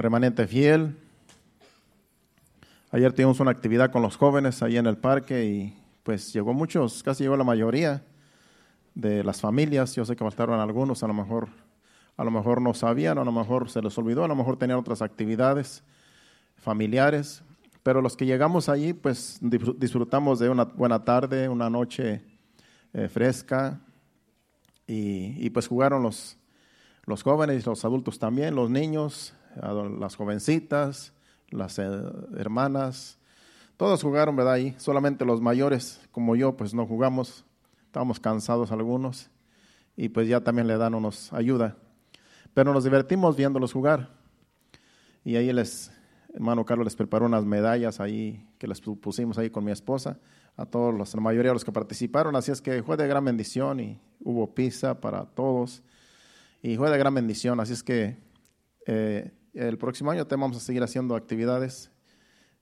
remanente fiel. Ayer tuvimos una actividad con los jóvenes ahí en el parque y pues llegó muchos, casi llegó la mayoría de las familias. Yo sé que faltaron algunos, a lo mejor, a lo mejor no sabían, a lo mejor se les olvidó, a lo mejor tenían otras actividades familiares. Pero los que llegamos allí, pues disfrutamos de una buena tarde, una noche eh, fresca y, y, pues jugaron los, los jóvenes, los adultos también, los niños, las jovencitas, las eh, hermanas, todos jugaron, ¿verdad? Ahí, solamente los mayores, como yo, pues no jugamos, estábamos cansados algunos. Y pues ya también le dan unos ayuda. Pero nos divertimos viéndolos jugar. Y ahí les, hermano Carlos les preparó unas medallas ahí que les pusimos ahí con mi esposa, a todos los, la mayoría de los que participaron, así es que fue de gran bendición y hubo pizza para todos. Y fue de gran bendición, así es que eh, el próximo año te vamos a seguir haciendo actividades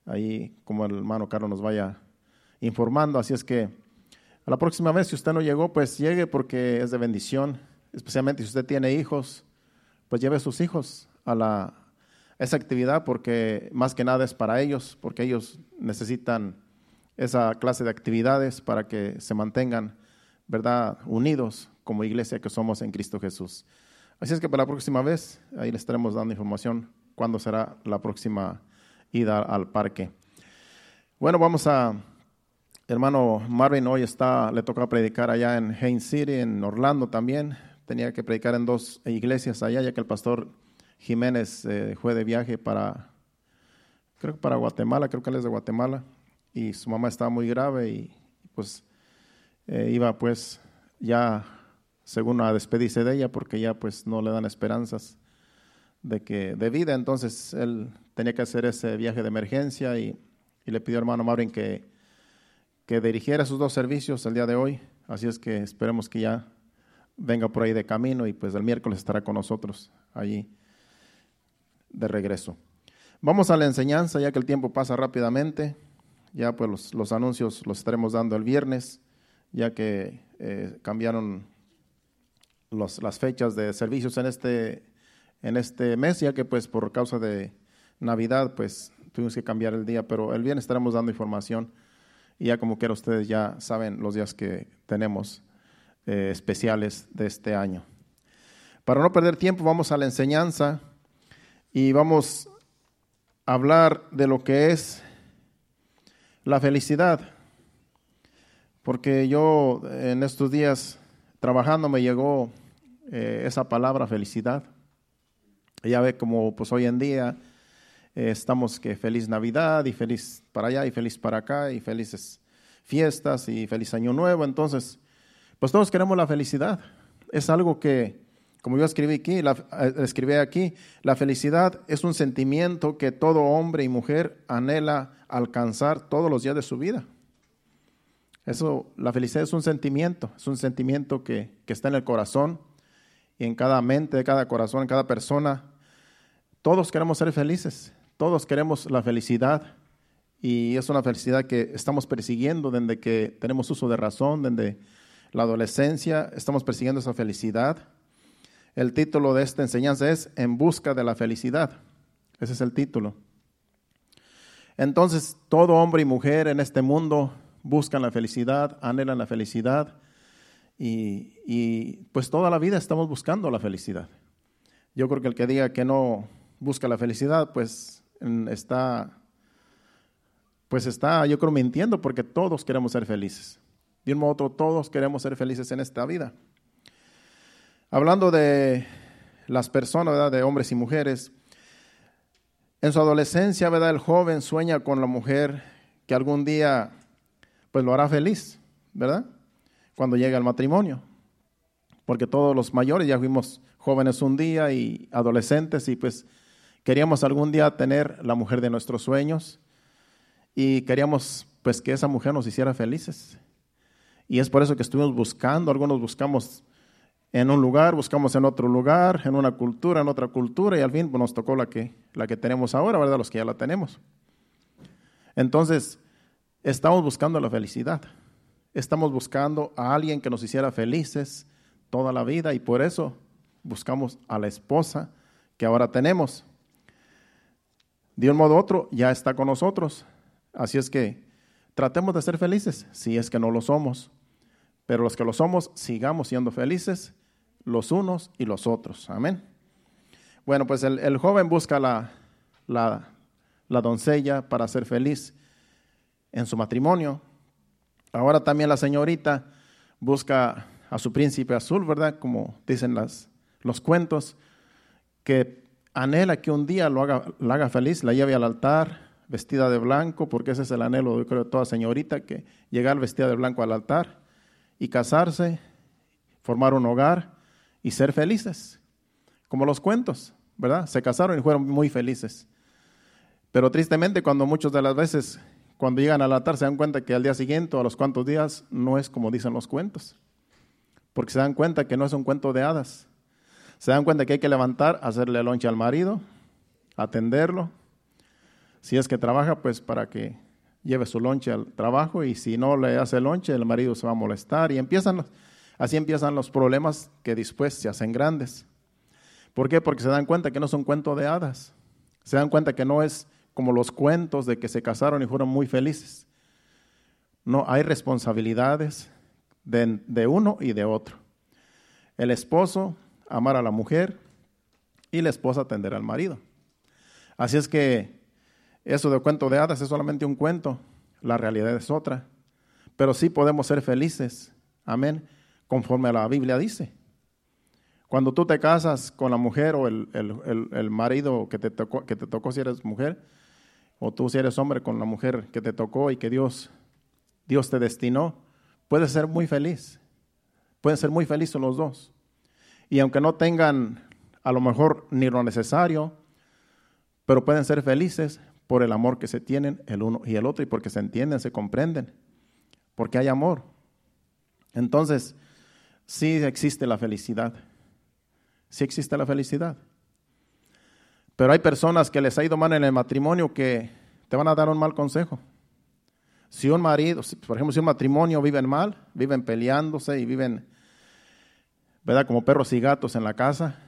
ahí como el hermano Carlos nos vaya informando. Así es que a la próxima vez, si usted no llegó, pues llegue porque es de bendición, especialmente si usted tiene hijos, pues lleve a sus hijos a la esa actividad porque más que nada es para ellos, porque ellos necesitan esa clase de actividades para que se mantengan, ¿verdad?, unidos como iglesia que somos en Cristo Jesús. Así es que para la próxima vez, ahí le estaremos dando información cuándo será la próxima ida al parque. Bueno, vamos a, hermano Marvin hoy está, le toca predicar allá en Haines City, en Orlando también. Tenía que predicar en dos iglesias allá, ya que el pastor Jiménez eh, fue de viaje para, creo que para Guatemala, creo que él es de Guatemala, y su mamá estaba muy grave y pues eh, iba pues ya según a despedirse de ella porque ya pues no le dan esperanzas de que de vida, entonces él tenía que hacer ese viaje de emergencia y, le pidió a hermano Maureen que, que dirigiera sus dos servicios el día de hoy, así es que esperemos que ya venga por ahí de camino y pues el miércoles estará con nosotros allí de regreso. Vamos a la enseñanza ya que el tiempo pasa rápidamente, ya pues los, los anuncios los estaremos dando el viernes, ya que eh, cambiaron las fechas de servicios en este, en este mes, ya que pues por causa de Navidad pues tuvimos que cambiar el día, pero el viernes estaremos dando información y ya como quiera ustedes ya saben los días que tenemos eh, especiales de este año. Para no perder tiempo vamos a la enseñanza y vamos a hablar de lo que es la felicidad, porque yo en estos días trabajando me llegó eh, esa palabra felicidad. Ya ve como pues hoy en día eh, estamos que feliz Navidad y feliz para allá y feliz para acá y felices fiestas y feliz año nuevo. Entonces, pues todos queremos la felicidad. Es algo que, como yo escribí aquí, la, eh, escribí aquí, la felicidad es un sentimiento que todo hombre y mujer anhela alcanzar todos los días de su vida. Eso, la felicidad es un sentimiento, es un sentimiento que, está en el corazón y en cada mente, en cada corazón, en cada persona. Todos queremos ser felices, todos queremos la felicidad y es una felicidad que estamos persiguiendo desde que tenemos uso de razón, desde la adolescencia, estamos persiguiendo esa felicidad. El título de esta enseñanza es En busca de la felicidad. Ese es el título. Entonces, todo hombre y mujer en este mundo buscan la felicidad, anhelan la felicidad y, pues toda la vida estamos buscando la felicidad. Yo creo que el que diga que no busca la felicidad, pues está, pues está, yo creo, mintiendo porque todos queremos ser felices. De un modo otro, todos queremos ser felices en esta vida. Hablando de las personas, de hombres y mujeres, en su adolescencia, ¿verdad? el joven sueña con la mujer que algún día pues lo hará feliz, ¿verdad? Cuando llegue al matrimonio. Porque todos los mayores ya fuimos jóvenes un día y adolescentes y pues queríamos algún día tener la mujer de nuestros sueños y queríamos pues que esa mujer nos hiciera felices. Y es por eso que estuvimos buscando, algunos buscamos en un lugar, buscamos en otro lugar, en una cultura, en otra cultura, y al fin pues, nos tocó la que, la que tenemos ahora, ¿verdad? Los que ya la tenemos. Entonces, Estamos buscando la felicidad. Estamos buscando a alguien que nos hiciera felices toda la vida y por eso buscamos a la esposa que ahora tenemos. de un modo u otro ya está con nosotros. Así es que tratemos de ser felices, si es que no lo somos. Pero los que lo somos, sigamos siendo felices los unos y los otros. Amén. Bueno, pues el, joven busca la, la, la doncella para ser feliz en su matrimonio. Ahora también la señorita busca a su príncipe azul, ¿verdad? Como dicen las, los cuentos, que anhela que un día lo haga, la haga feliz, la lleve al altar vestida de blanco, porque ese es el anhelo, de toda señorita, que llegar vestida de blanco al altar y casarse, formar un hogar y ser felices, como los cuentos, ¿verdad? Se casaron y fueron muy felices. Pero tristemente cuando muchas de las veces, cuando llegan al altar, se dan cuenta que al día siguiente o a los cuantos días no es como dicen los cuentos, porque se dan cuenta que no es un cuento de hadas. Se dan cuenta que hay que levantar, hacerle lonche al marido, atenderlo. Si es que trabaja, pues para que lleve su lonche al trabajo y si no le hace lonche, el marido se va a molestar y empiezan, así empiezan los problemas que después se hacen grandes. ¿Por qué? Porque se dan cuenta que no es un cuento de hadas. Se dan cuenta que no es como los cuentos de que se casaron y fueron muy felices. No, hay responsabilidades de, de uno y de otro. El esposo amar a la mujer y la esposa atender al marido. Así es que eso de cuento de hadas es solamente un cuento, la realidad es otra. Pero sí podemos ser felices, amén, conforme la Biblia dice. Cuando tú te casas con la mujer o el, el, marido que te, tocó, que te tocó si eres mujer, o tú si eres hombre con la mujer que te tocó y que Dios, Dios te destinó, puedes ser muy feliz. Pueden ser muy felices los dos. Y aunque no tengan a lo mejor ni lo necesario, pero pueden ser felices por el amor que se tienen el uno y el otro y porque se entienden, se comprenden, porque hay amor. Entonces, sí existe la felicidad, sí existe la felicidad. Pero hay personas que les ha ido mal en el matrimonio que te van a dar un mal consejo. Si un marido, por ejemplo, si un matrimonio viven mal, viven peleándose y viven, ¿verdad? Como perros y gatos en la casa,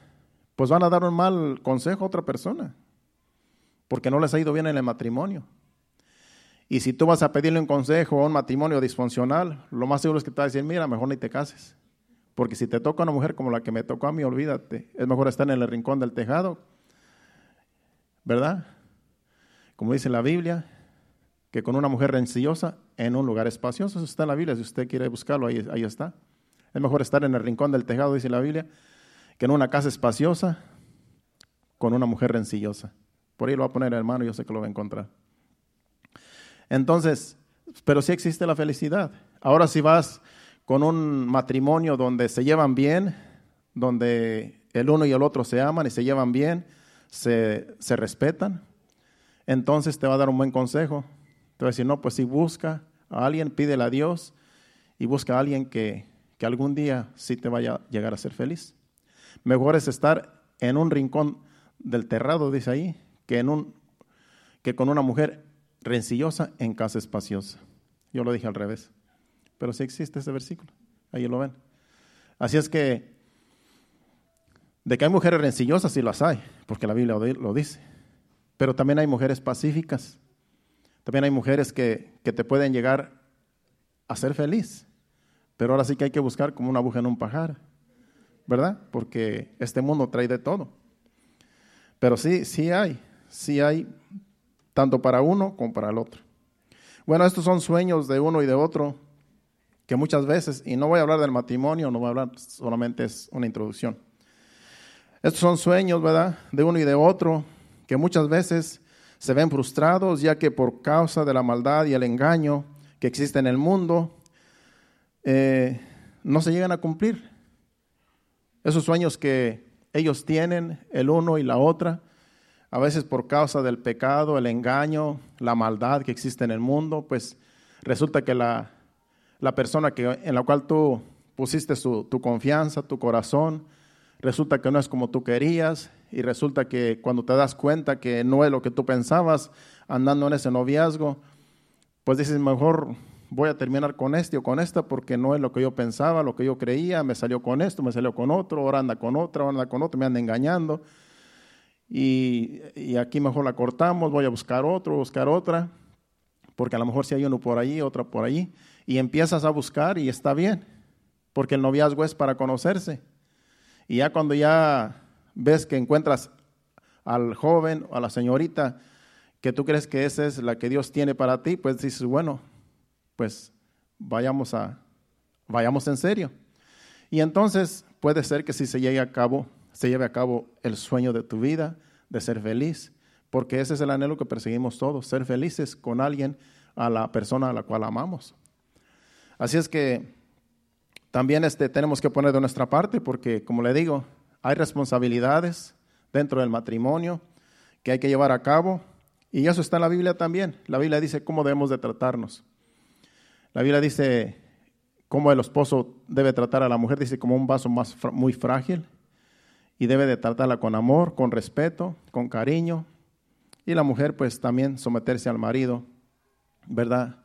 pues van a dar un mal consejo a otra persona porque no les ha ido bien en el matrimonio. Y si tú vas a pedirle un consejo a un matrimonio disfuncional, lo más seguro es que te va a decir, mira, mejor ni te cases. Porque si te toca una mujer como la que me tocó a mí, olvídate. Es mejor estar en el rincón del tejado, ¿verdad? Como dice la Biblia, que con una mujer rencillosa en un lugar espacioso. Eso está en la Biblia, si usted quiere buscarlo, ahí, ahí está. Es mejor estar en el rincón del tejado, dice la Biblia, que en una casa espaciosa con una mujer rencillosa. Por ahí lo va a poner hermano, yo sé que lo va a encontrar. Entonces, pero sí existe la felicidad. Ahora si vas con un matrimonio donde se llevan bien, donde el uno y el otro se aman y se llevan bien, se, se respetan, entonces te va a dar un buen consejo. Te va a decir, no, pues si busca a alguien, pídele a Dios y busca a alguien que, que algún día sí te vaya a llegar a ser feliz. Mejor es estar en un rincón del terrado, dice ahí, que, en un, que con una mujer rencillosa en casa espaciosa. Yo lo dije al revés, pero sí existe ese versículo, ahí lo ven. Así es que, de que hay mujeres rencillosas, sí las hay, porque la Biblia lo dice, pero también hay mujeres pacíficas, también hay mujeres que, que te pueden llegar a ser feliz, pero ahora sí que hay que buscar como una aguja en un pajar, ¿verdad? Porque este mundo trae de todo. Pero sí, sí hay si hay tanto para uno como para el otro. Bueno, estos son sueños de uno y de otro que muchas veces, y no voy a hablar del matrimonio, no voy a hablar, solamente es una introducción. Estos son sueños, ¿verdad? De uno y de otro, que muchas veces se ven frustrados, ya que por causa de la maldad y el engaño que existe en el mundo, eh, no se llegan a cumplir. Esos sueños que ellos tienen, el uno y la otra, a veces por causa del pecado, el engaño, la maldad que existe en el mundo, pues resulta que la, persona que, en la cual tú pusiste tu confianza, tu corazón, resulta que no es como tú querías y resulta que cuando te das cuenta que no es lo que tú pensabas andando en ese noviazgo, pues dices, mejor voy a terminar con este o con esta porque no es lo que yo pensaba, lo que yo creía, me salió con esto, me salió con otro, ahora anda con otra, ahora anda con otro, me anda engañando. y, y, aquí mejor la cortamos, voy a buscar otro, buscar otra, porque a lo mejor si hay uno por allí, otra por allí, y empiezas a buscar y está bien, porque el noviazgo es para conocerse. Y ya cuando ya ves que encuentras al joven o a la señorita que tú crees que esa es la que Dios tiene para ti, pues dices, bueno, pues vayamos a vayamos en serio. Y entonces puede ser que si se llegue a cabo, se lleve a cabo el sueño de tu vida, de ser feliz, porque ese es el anhelo que perseguimos todos, ser felices con alguien, a la persona a la cual amamos. Así es que también este, tenemos que poner de nuestra parte, porque como le digo, hay responsabilidades dentro del matrimonio que hay que llevar a cabo, y eso está en la Biblia también. La Biblia dice cómo debemos de tratarnos. La Biblia dice cómo el esposo debe tratar a la mujer, dice como un vaso más muy frágil y debe de tratarla con amor, con respeto, con cariño. Y la mujer pues también someterse al marido, ¿verdad?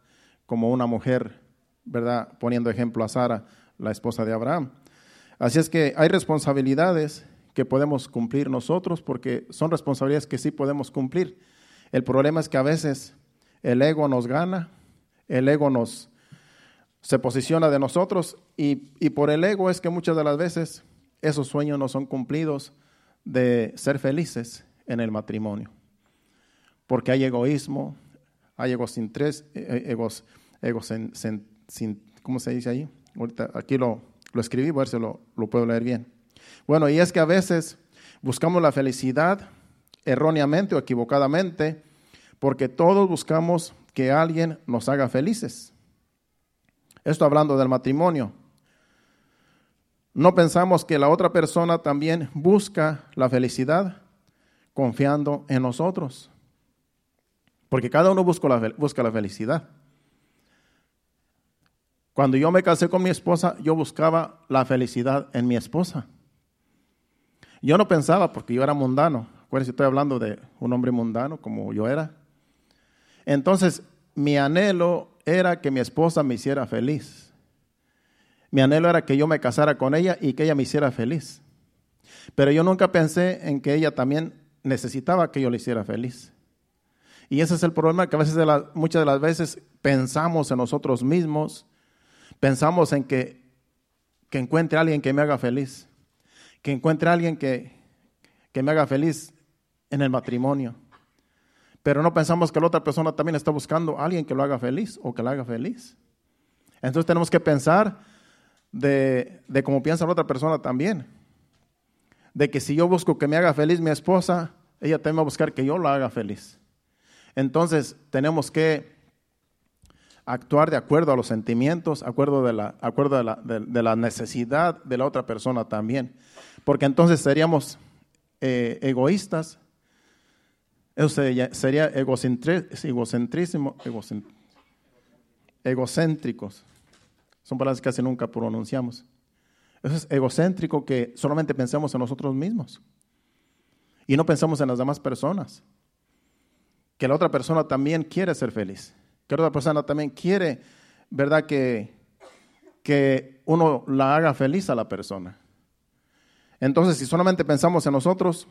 Como una mujer, ¿verdad? Poniendo ejemplo a Sara, la esposa de Abraham. Así es que hay responsabilidades que podemos cumplir nosotros porque son responsabilidades que sí podemos cumplir. El problema es que a veces el ego nos gana, el ego nos, se posiciona de nosotros y, por el ego es que muchas de las veces esos sueños no son cumplidos de ser felices en el matrimonio. Porque hay egoísmo, hay egocentres, eh, egos, egos sin, ¿cómo se dice ahí? Ahorita aquí lo, lo escribí, a ver si lo, lo puedo leer bien. Bueno, y es que a veces buscamos la felicidad erróneamente o equivocadamente, porque todos buscamos que alguien nos haga felices. Esto hablando del matrimonio. No pensamos que la otra persona también busca la felicidad confiando en nosotros. Porque cada uno busca la, busca la felicidad. Cuando yo me casé con mi esposa, yo buscaba la felicidad en mi esposa. Yo no pensaba, porque yo era mundano. Acuérdense, estoy hablando de un hombre mundano como yo era. Entonces, mi anhelo era que mi esposa me hiciera feliz. Mi anhelo era que yo me casara con ella y que ella me hiciera feliz. Pero yo nunca pensé en que ella también necesitaba que yo le hiciera feliz. Y ese es el problema que a veces, muchas de las veces pensamos en nosotros mismos, pensamos en que, que encuentre alguien que me haga feliz, que encuentre alguien que, que me haga feliz en el matrimonio pero no pensamos que la otra persona también está buscando alguien que lo haga feliz o que la haga feliz. Entonces tenemos que pensar de, de cómo piensa la otra persona también. De que si yo busco que me haga feliz mi esposa, ella también va a buscar que yo la haga feliz. Entonces tenemos que actuar de acuerdo a los sentimientos, acuerdo de la, acuerdo de la, de, la necesidad de la otra persona también. Porque entonces seríamos eh, egoístas eso sería, egocentrismo, egocéntricos. Son palabras que casi nunca pronunciamos. Eso es egocéntrico que solamente pensamos en nosotros mismos y no pensamos en las demás personas. Que la otra persona también quiere ser feliz. Que otra persona también quiere, ¿verdad? Que, que uno la haga feliz a la persona. Entonces, si solamente pensamos en nosotros,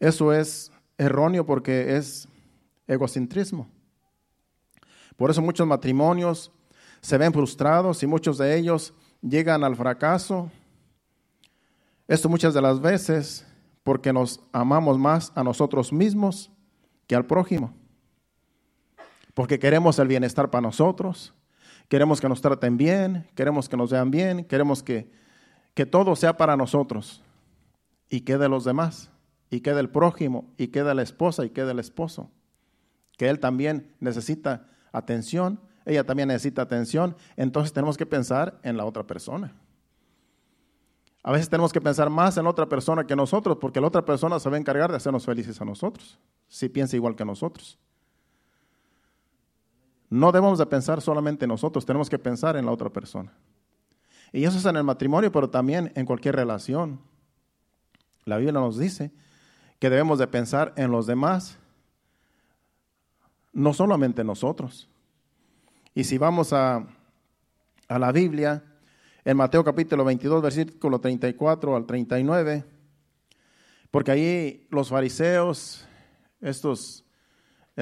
eso es erróneo porque es egocentrismo. Por eso muchos matrimonios se ven frustrados y muchos de ellos llegan al fracaso. Esto muchas de las veces porque nos amamos más a nosotros mismos que al prójimo. Porque queremos el bienestar para nosotros, queremos que nos traten bien, queremos que nos vean bien, queremos que, que todo sea para nosotros y que de los demás y queda el prójimo, y queda la esposa, y queda el esposo. Que él también necesita atención, ella también necesita atención, entonces tenemos que pensar en la otra persona. A veces tenemos que pensar más en la otra persona que nosotros, porque la otra persona se va a encargar de hacernos felices a nosotros, si piensa igual que nosotros. No debemos de pensar solamente en nosotros, tenemos que pensar en la otra persona. Y eso es en el matrimonio, pero también en cualquier relación. La Biblia nos dice que debemos de pensar en los demás, no solamente nosotros. Y si vamos a, a la Biblia, en Mateo capítulo 22, versículo 34 al 39, Porque ahí los fariseos, estos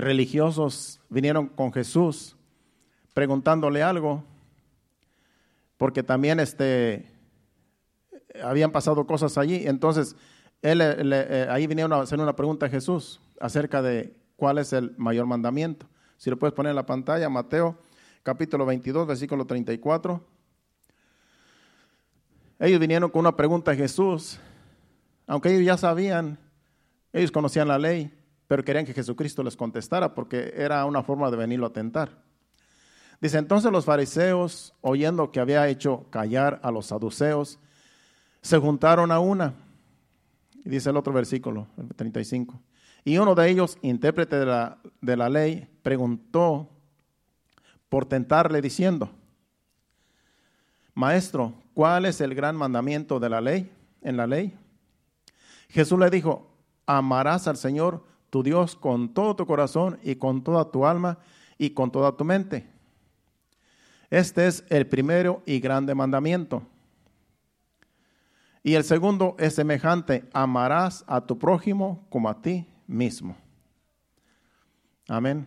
religiosos, vinieron con Jesús preguntándole algo, porque también este, habían pasado cosas allí. Entonces, él, eh, ahí vinieron a hacer una pregunta a Jesús acerca de cuál es el mayor mandamiento. Si lo puedes poner en la pantalla, Mateo capítulo 22, versículo 34. Ellos vinieron con una pregunta a Jesús, aunque ellos ya sabían, ellos conocían la ley, pero querían que Jesucristo les contestara porque era una forma de venirlo a tentar. Dice, entonces los fariseos, oyendo que había hecho callar a los saduceos, se juntaron a una. Y dice el otro versículo, el 35. Y uno de ellos, intérprete de la, de la ley, preguntó por tentarle diciendo, Maestro, ¿cuál es el gran mandamiento de la ley? En la ley. Jesús le dijo, amarás al Señor Dios con todo tu corazón y con toda tu alma y con toda tu mente. Este es el primero y grande mandamiento. Y el segundo es semejante, amarás a tu prójimo como a ti mismo. Amén.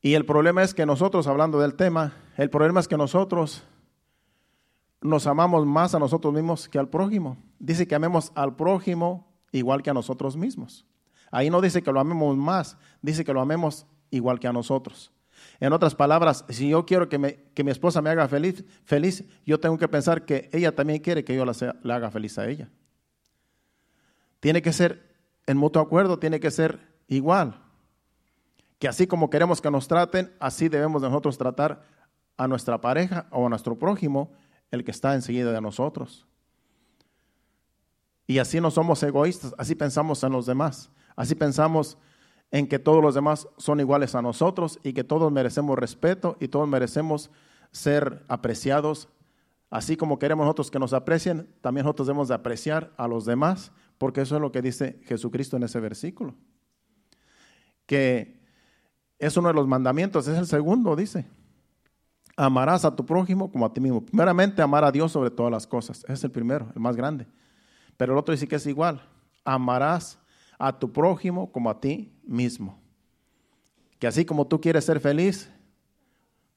Y el problema es que nosotros, hablando del tema, el problema es que nosotros nos amamos más a nosotros mismos que al prójimo. Dice que amemos al prójimo igual que a nosotros mismos. Ahí no dice que lo amemos más, dice que lo amemos igual que a nosotros. En otras palabras, si yo quiero que, mi esposa me haga feliz, feliz, yo tengo que pensar que ella también quiere que yo la, la haga feliz a ella. Tiene que ser en mutuo acuerdo, tiene que ser igual. Que así como queremos que nos traten, así debemos nosotros tratar a nuestra pareja o a nuestro prójimo, el que está enseguida de nosotros. Y así no somos egoístas, así pensamos en los demás, así pensamos en que todos los demás son iguales a nosotros y que todos merecemos respeto y todos merecemos ser apreciados. Así como queremos nosotros que nos aprecien, también nosotros debemos de apreciar a los demás, porque eso es lo que dice Jesucristo en ese versículo. Que es uno de los mandamientos, es el segundo, dice. Amarás a tu prójimo como a ti mismo. Primeramente, amar a Dios sobre todas las cosas. Ese es el primero, el más grande. Pero el otro dice que es igual. Amarás a tu prójimo como a ti mismo. Que así como tú quieres ser feliz,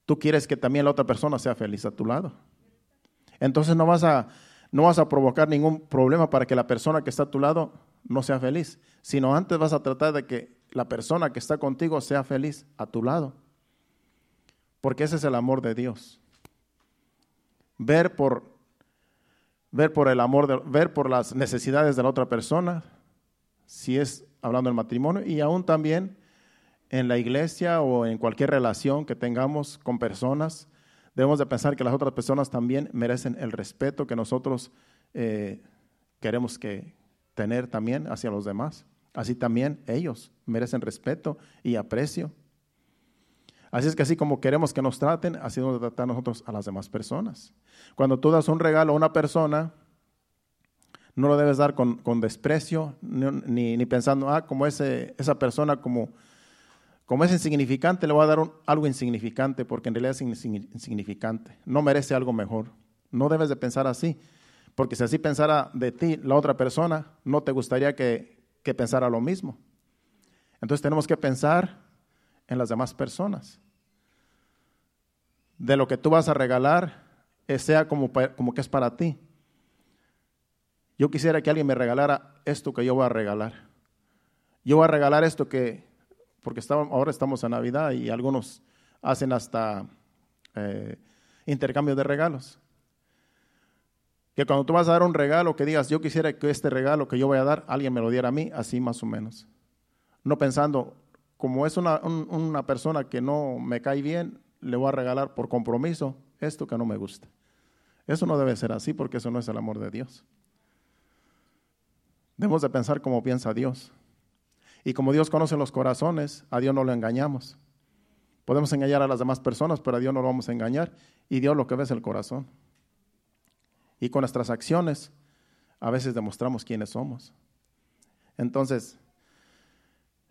tú quieres que también la otra persona sea feliz a tu lado. Entonces no vas a, no vas a provocar ningún problema para que la persona que está a tu lado no sea feliz, sino antes vas a tratar de que la persona que está contigo sea feliz a tu lado. Porque ese es el amor de Dios. Ver por, ver por el amor, de, ver por las necesidades de la otra persona, si es hablando del matrimonio, y aún también en la iglesia o en cualquier relación que tengamos con personas, debemos de pensar que las otras personas también merecen el respeto que nosotros eh, queremos que tener también hacia los demás. Así también ellos merecen respeto y aprecio. Así es que así como queremos que nos traten, así debemos tratar nosotros a las demás personas. Cuando tú das un regalo a una persona, no lo debes dar con, desprecio, ni, pensando, ah, como ese, esa persona como, como es insignificante, le voy a dar algo insignificante, porque en realidad es insignificante. No merece algo mejor. No debes de pensar así, porque si así pensara de ti la otra persona, no te gustaría que, que pensara lo mismo. Entonces tenemos que pensar en las demás personas. De lo que tú vas a regalar, eh, sea como, como que es para ti. Yo quisiera que alguien me regalara esto que yo voy a regalar. Yo voy a regalar esto que, porque ahora estamos en Navidad y algunos hacen hasta eh, intercambios de regalos. Que cuando tú vas a dar un regalo, que digas, yo quisiera que este regalo que yo voy a dar, alguien me lo diera a mí, así más o menos. No pensando, como es una, una persona que no me cae bien, le voy a regalar por compromiso esto que no me gusta. Eso no debe ser así porque eso no es el amor de Dios. Debemos de pensar como piensa Dios. Y como Dios conoce los corazones, a Dios no lo engañamos. Podemos engañar a las demás personas, pero a Dios no lo vamos a engañar. Y Dios lo que ve es el corazón. Y con nuestras acciones a veces demostramos quiénes somos. Entonces,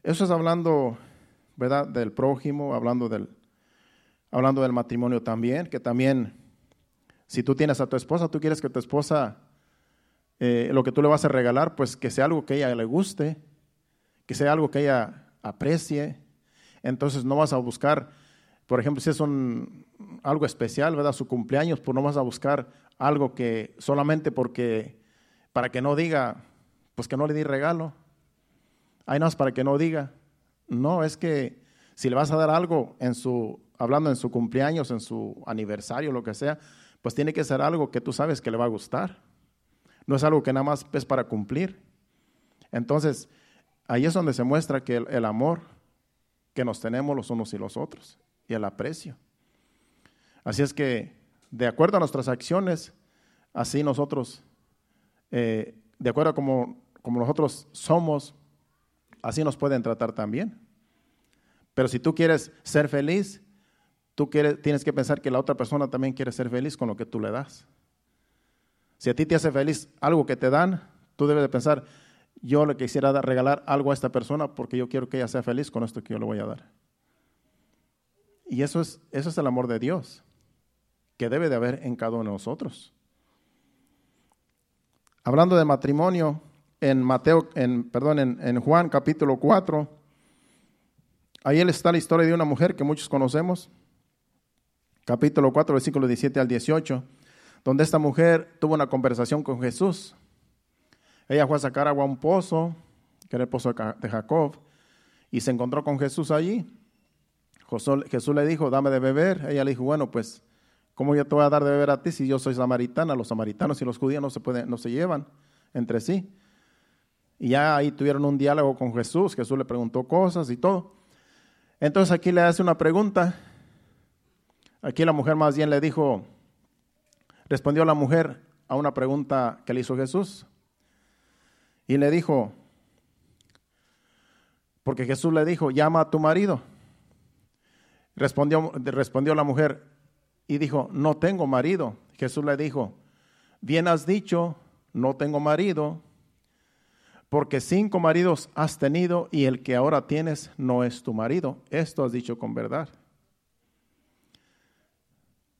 eso es hablando, ¿verdad?, del prójimo, hablando del, hablando del matrimonio también, que también, si tú tienes a tu esposa, tú quieres que tu esposa eh, lo que tú le vas a regalar, pues que sea algo que ella le guste, que sea algo que ella aprecie. Entonces no vas a buscar, por ejemplo, si es un, algo especial, ¿verdad? Su cumpleaños, pues no vas a buscar algo que solamente porque, para que no diga, pues que no le di regalo. Hay nada más para que no diga. No, es que si le vas a dar algo en su, hablando en su cumpleaños, en su aniversario, lo que sea, pues tiene que ser algo que tú sabes que le va a gustar. No es algo que nada más es para cumplir. Entonces, ahí es donde se muestra que el, amor que nos tenemos los unos y los otros y el aprecio. Así es que, de acuerdo a nuestras acciones, así nosotros, eh, de acuerdo a como, como nosotros somos, así nos pueden tratar también. Pero si tú quieres ser feliz, tú quieres, tienes que pensar que la otra persona también quiere ser feliz con lo que tú le das. Si a ti te hace feliz algo que te dan, tú debes de pensar, yo le quisiera regalar algo a esta persona porque yo quiero que ella sea feliz con esto que yo le voy a dar. Y eso es, eso es el amor de Dios que debe de haber en cada uno de nosotros. Hablando de matrimonio, en Mateo, en, perdón, en, en Juan capítulo 4, ahí está la historia de una mujer que muchos conocemos, capítulo 4, versículo 17 al 18 donde esta mujer tuvo una conversación con Jesús. Ella fue a sacar agua a un pozo, que era el pozo de Jacob, y se encontró con Jesús allí. Jesús le dijo, dame de beber. Ella le dijo, bueno, pues, ¿cómo yo te voy a dar de beber a ti si yo soy samaritana? Los samaritanos y los judíos no se, pueden, no se llevan entre sí. Y ya ahí tuvieron un diálogo con Jesús. Jesús le preguntó cosas y todo. Entonces aquí le hace una pregunta. Aquí la mujer más bien le dijo, Respondió la mujer a una pregunta que le hizo Jesús y le dijo, porque Jesús le dijo, llama a tu marido. Respondió, respondió la mujer y dijo, no tengo marido. Jesús le dijo, bien has dicho, no tengo marido, porque cinco maridos has tenido y el que ahora tienes no es tu marido. Esto has dicho con verdad.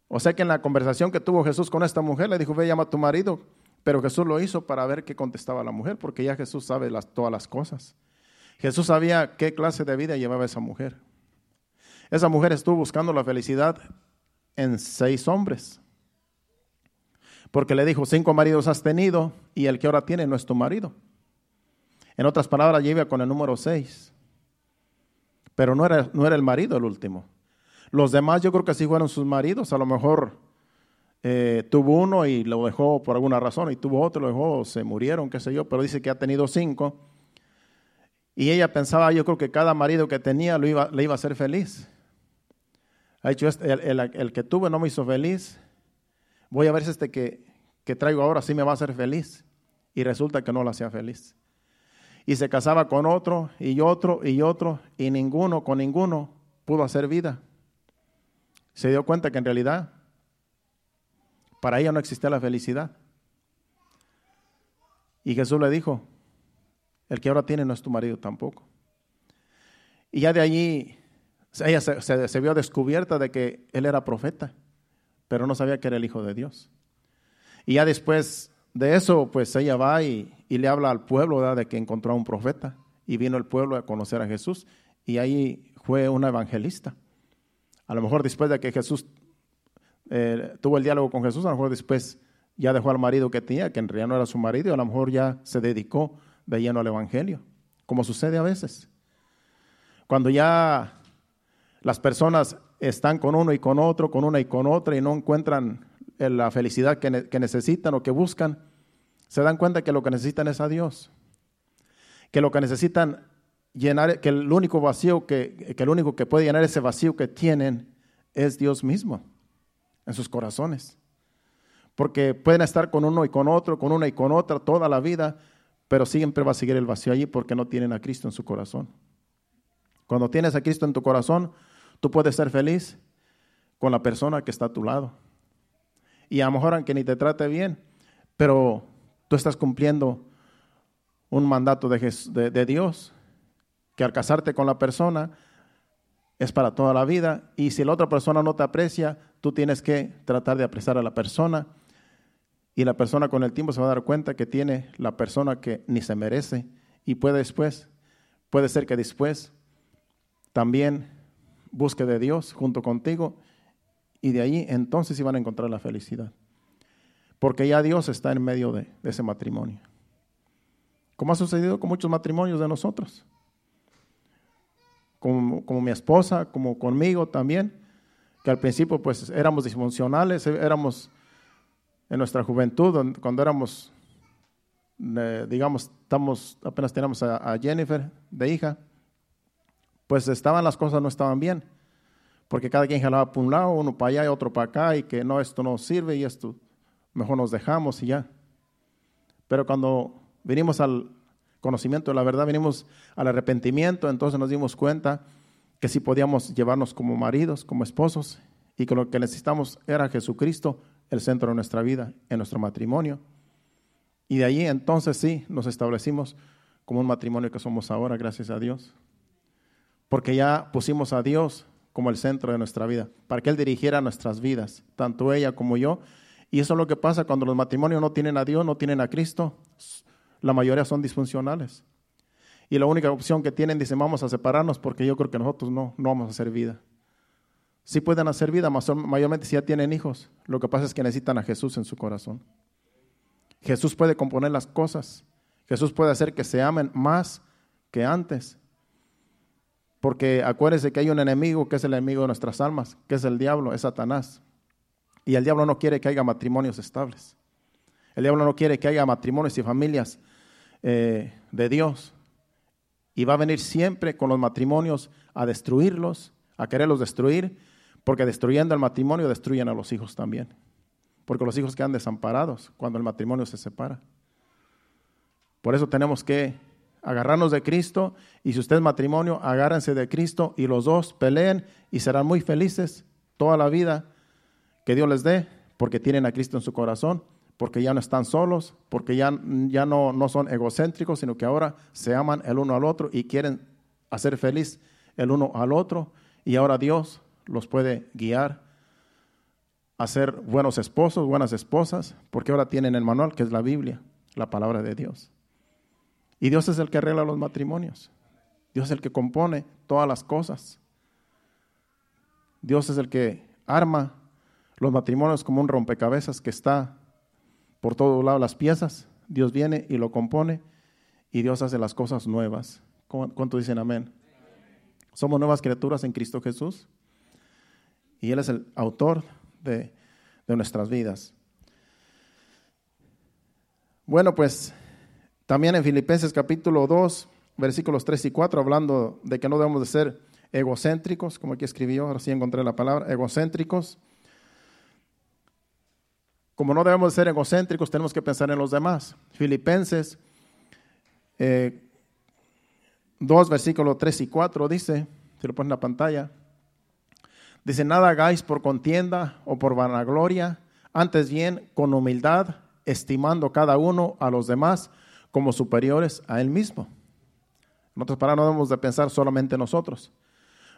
O sea que en la conversación que tuvo Jesús con esta mujer, le dijo, ve, llama a tu marido. Pero Jesús lo hizo para ver qué contestaba la mujer, porque ya Jesús sabe las, todas las cosas. Jesús sabía qué clase de vida llevaba esa mujer. Esa mujer estuvo buscando la felicidad en seis hombres. Porque le dijo, cinco maridos has tenido y el que ahora tiene no es tu marido. En otras palabras, lleva con el número seis. Pero no era, no era el marido el último. Los demás yo creo que sí fueron sus maridos, a lo mejor eh, tuvo uno y lo dejó por alguna razón, y tuvo otro, lo dejó, se murieron, qué sé yo, pero dice que ha tenido cinco. Y ella pensaba, yo creo que cada marido que tenía iba, le iba a hacer feliz. Ha dicho, este, el, que tuve no me hizo feliz, voy a ver si este que, que traigo ahora sí me va a hacer feliz. Y resulta que no lo hacía feliz. Y se casaba con otro y otro y otro, y ninguno, con ninguno, pudo hacer vida se dio cuenta que en realidad para ella no existía la felicidad. Y Jesús le dijo, el que ahora tiene no es tu marido tampoco. Y ya de allí ella se, vio descubierta de que él era profeta, pero no sabía que era el Hijo de Dios. Y ya después de eso, pues ella va y, le habla al pueblo de que encontró a un profeta. Y vino el pueblo a conocer a Jesús. Y ahí fue una evangelista. A lo mejor después de que Jesús eh, tuvo el diálogo con Jesús, a lo mejor después ya dejó al marido que tenía, que en realidad no era su marido, y a lo mejor ya se dedicó de lleno al Evangelio, como sucede a veces. Cuando ya las personas están con uno y con otro, con una y con otra, y no encuentran la felicidad que necesitan o que buscan, se dan cuenta que lo que necesitan es a Dios. Que lo que necesitan llenar, que el único vacío que, que el único que puede llenar ese vacío que tienen es Dios mismo en sus corazones. Porque pueden estar con uno y con otro, con una y con otra toda la vida, pero siempre va a seguir el vacío allí porque no tienen a Cristo en su corazón. Cuando tienes a Cristo en tu corazón, tú puedes ser feliz con la persona que está a tu lado. Y a lo mejor aunque ni te trate bien, pero tú estás cumpliendo un mandato de, Dios que al casarte con la persona es para toda la vida y si la otra persona no te aprecia, tú tienes que tratar de apreciar a la persona Y la persona con el tiempo se va a dar cuenta que tiene la persona que ni se merece y puede después, puede ser que después también busque de Dios junto contigo y de ahí entonces iban a encontrar la felicidad. Porque ya Dios está en medio de, ese matrimonio. Como ha sucedido con muchos matrimonios de nosotros. Como, como, mi esposa, como conmigo también, que al principio pues éramos disfuncionales, éramos en nuestra juventud, cuando éramos, eh, digamos, estamos, apenas teníamos a, Jennifer de hija, pues estaban las cosas no estaban bien, porque cada quien jalaba para un lado, uno para allá y otro para acá, y que no, esto no sirve y esto mejor nos dejamos y ya. Pero cuando vinimos al conocimiento de la verdad, vinimos al arrepentimiento, entonces nos dimos cuenta que si podíamos llevarnos como maridos, como esposos, y que lo que necesitamos era Jesucristo, el centro de nuestra vida, en nuestro matrimonio. Y de allí entonces sí nos establecimos como un matrimonio que somos ahora, gracias a Dios porque ya pusimos a Dios como el centro de nuestra vida, para que Él dirigiera nuestras vidas, tanto ella como yo. Y eso es lo que pasa cuando los matrimonios no tienen a Dios, no tienen a Cristo, la mayoría son disfuncionales. Y la única opción que tienen, dicen, vamos a separarnos porque yo creo que nosotros no, no vamos a hacer vida. Sí pueden hacer vida, mayormente si ya tienen hijos. Lo que pasa es que necesitan a Jesús en su corazón. Jesús puede componer las cosas. Jesús puede hacer que se amen más que antes. Porque acuérdese que hay un enemigo que es el enemigo de nuestras almas, que es el diablo, es Satanás. Y el diablo no quiere que haya matrimonios estables. El diablo no quiere que haya matrimonios y familias eh, de Dios. Y va a venir siempre con los matrimonios a destruirlos, a quererlos destruir, porque destruyendo el matrimonio destruyen a los hijos también. Porque los hijos quedan desamparados cuando el matrimonio se separa. Por eso tenemos que agarrarnos de Cristo y si usted es matrimonio, agárrense de Cristo y los dos peleen y serán muy felices toda la vida que Dios les dé porque tienen a Cristo en su corazón, porque ya no están solos, porque ya, ya no, no son egocéntricos, sino que ahora se aman el uno al otro y quieren hacer feliz el uno al otro y ahora Dios los puede guiar a ser buenos esposos, buenas esposas, porque ahora tienen el manual que es la Biblia, la palabra de Dios. Y Dios es el que arregla los matrimonios. Dios es el que compone todas las cosas. Dios es el que arma los matrimonios como un rompecabezas que está por todos lados las piezas. Dios viene y lo compone y Dios hace las cosas nuevas. ¿Cuánto dicen amén? Somos nuevas criaturas en Cristo Jesús y Él es el autor de, de nuestras vidas. Bueno, pues también en Filipenses capítulo 2, versículos 3 y 4, hablando de que no debemos de ser egocéntricos, como aquí escribió, ahora sí encontré la palabra, egocéntricos. Como no debemos de ser egocéntricos, tenemos que pensar en los demás. Filipenses 2, eh, versículos 3 y 4 dice, si lo ponen en la pantalla, dice, nada hagáis por contienda o por vanagloria, antes bien con humildad, estimando cada uno a los demás como superiores a Él mismo. En otras palabras, no debemos de pensar solamente nosotros,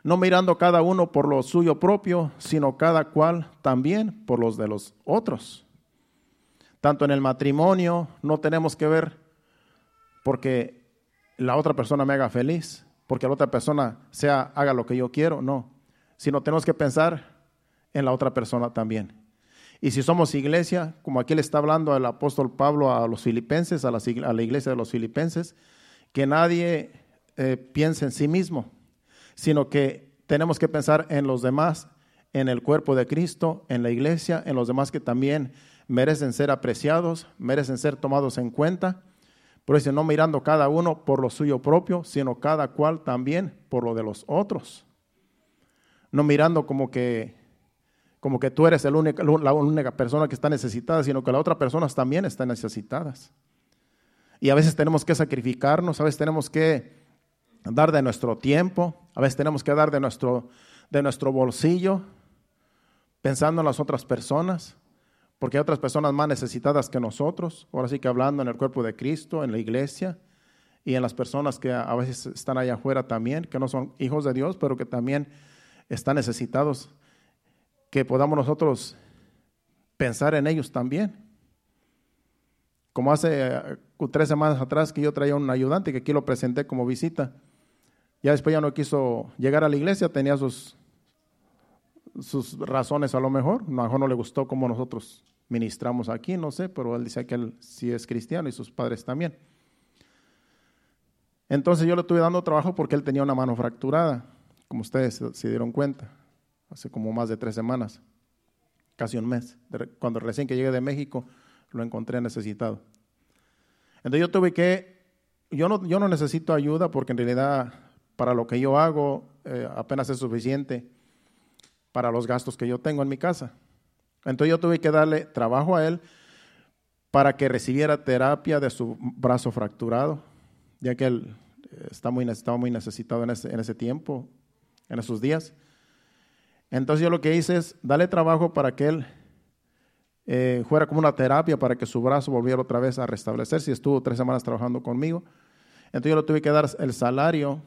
no mirando cada uno por lo suyo propio, sino cada cual también por los de los otros. Tanto en el matrimonio no tenemos que ver porque la otra persona me haga feliz, porque la otra persona sea haga lo que yo quiero, no, sino tenemos que pensar en la otra persona también. Y si somos iglesia, como aquí le está hablando el apóstol Pablo a los filipenses, a la, iglesia de los filipenses, que nadie eh, piense en sí mismo, sino que tenemos que pensar en los demás, en el cuerpo de Cristo, en la iglesia, en los demás que también merecen ser apreciados, merecen ser tomados en cuenta. Por eso no mirando cada uno por lo suyo propio, sino cada cual también por lo de los otros. No mirando como que como que tú eres la única persona que está necesitada, sino que las otras personas también están necesitadas. Y a veces tenemos que sacrificarnos, a veces tenemos que dar de nuestro tiempo, a veces tenemos que dar de nuestro, de nuestro bolsillo, pensando en las otras personas, porque hay otras personas más necesitadas que nosotros, ahora sí que hablando en el cuerpo de Cristo, en la iglesia, y en las personas que a veces están allá afuera también, que no son hijos de Dios, pero que también están necesitados que podamos nosotros pensar en ellos también. como hace eh, tres semanas atrás que yo traía un ayudante que aquí lo presenté como visita. Ya después ya no quiso llegar a la iglesia, tenía sus, sus razones a lo mejor. A lo mejor no le gustó como nosotros ministramos aquí, no sé, pero él dice que él sí es cristiano y sus padres también. Entonces yo le estuve dando trabajo porque él tenía una mano fracturada, como ustedes se dieron cuenta, hace como más de tres semanas, casi un mes. Cuando recién que llegué de México, lo encontré necesitado. Entonces yo tuve que, yo no, yo no necesito ayuda porque en realidad para lo que yo hago eh, apenas es suficiente para los gastos que yo tengo en mi casa. Entonces yo tuve que darle trabajo a él para que recibiera terapia de su brazo fracturado, ya que él eh, está muy, estaba muy necesitado en ese, en ese tiempo, en esos días. Entonces yo lo que hice es darle trabajo para que él eh, fuera como una terapia para que su brazo volviera otra vez a restablecerse. Y estuvo tres semanas trabajando conmigo. Entonces yo le tuve que dar el salario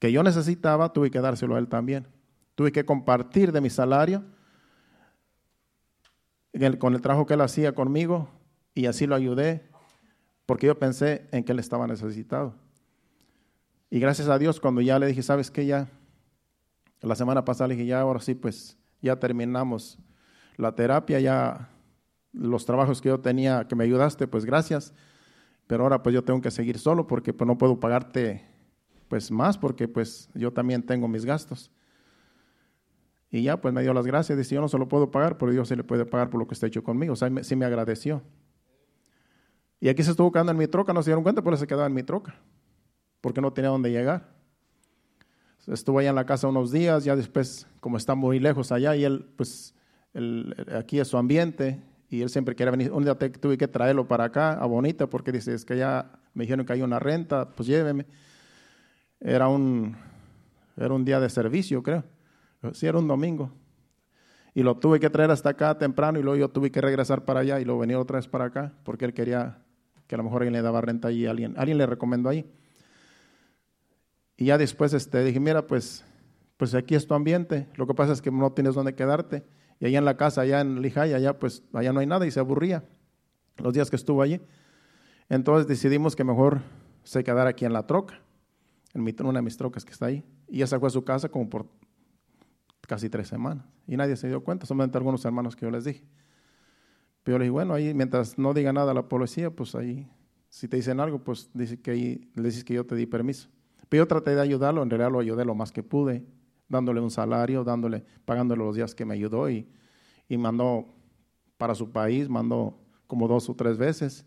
que yo necesitaba, tuve que dárselo a él también. Tuve que compartir de mi salario con el trabajo que él hacía conmigo y así lo ayudé porque yo pensé en que él estaba necesitado. Y gracias a Dios cuando ya le dije, ¿sabes qué? Ya, la semana pasada le dije, ya ahora sí, pues ya terminamos la terapia, ya los trabajos que yo tenía, que me ayudaste, pues gracias. Pero ahora pues yo tengo que seguir solo porque pues no puedo pagarte pues más porque pues yo también tengo mis gastos. Y ya pues me dio las gracias, dice, yo no se lo puedo pagar, pero Dios se le puede pagar por lo que está hecho conmigo. O sea, sí me agradeció. Y aquí se estuvo quedando en mi troca, no se dieron cuenta, pero se quedaba en mi troca, porque no tenía dónde llegar. Estuvo allá en la casa unos días, ya después, como está muy lejos allá, y él pues aquí es su ambiente y él siempre quiere venir. Un día tuve que traerlo para acá, a Bonita, porque dice, es que ya me dijeron que hay una renta, pues lléveme. Era un, era un día de servicio, creo. Sí, era un domingo. Y lo tuve que traer hasta acá temprano y luego yo tuve que regresar para allá y lo venía otra vez para acá, porque él quería que a lo mejor alguien le daba renta allí, alguien, alguien le recomendó ahí. Y ya después este, dije, mira, pues, pues aquí es tu ambiente, lo que pasa es que no tienes dónde quedarte y allá en la casa, allá en Lijaya, allá pues allá no hay nada y se aburría los días que estuvo allí. Entonces decidimos que mejor se quedara aquí en la troca, en una de mis trocas que está ahí. Y esa fue su casa como por casi tres semanas. Y nadie se dio cuenta, solamente algunos hermanos que yo les dije. Pero yo le dije, bueno, ahí mientras no diga nada la policía, pues ahí, si te dicen algo, pues dice que ahí, dices que yo te di permiso. Pero yo traté de ayudarlo, en realidad lo ayudé lo más que pude dándole un salario, dándole, pagándole los días que me ayudó y, y mandó para su país, mandó como dos o tres veces.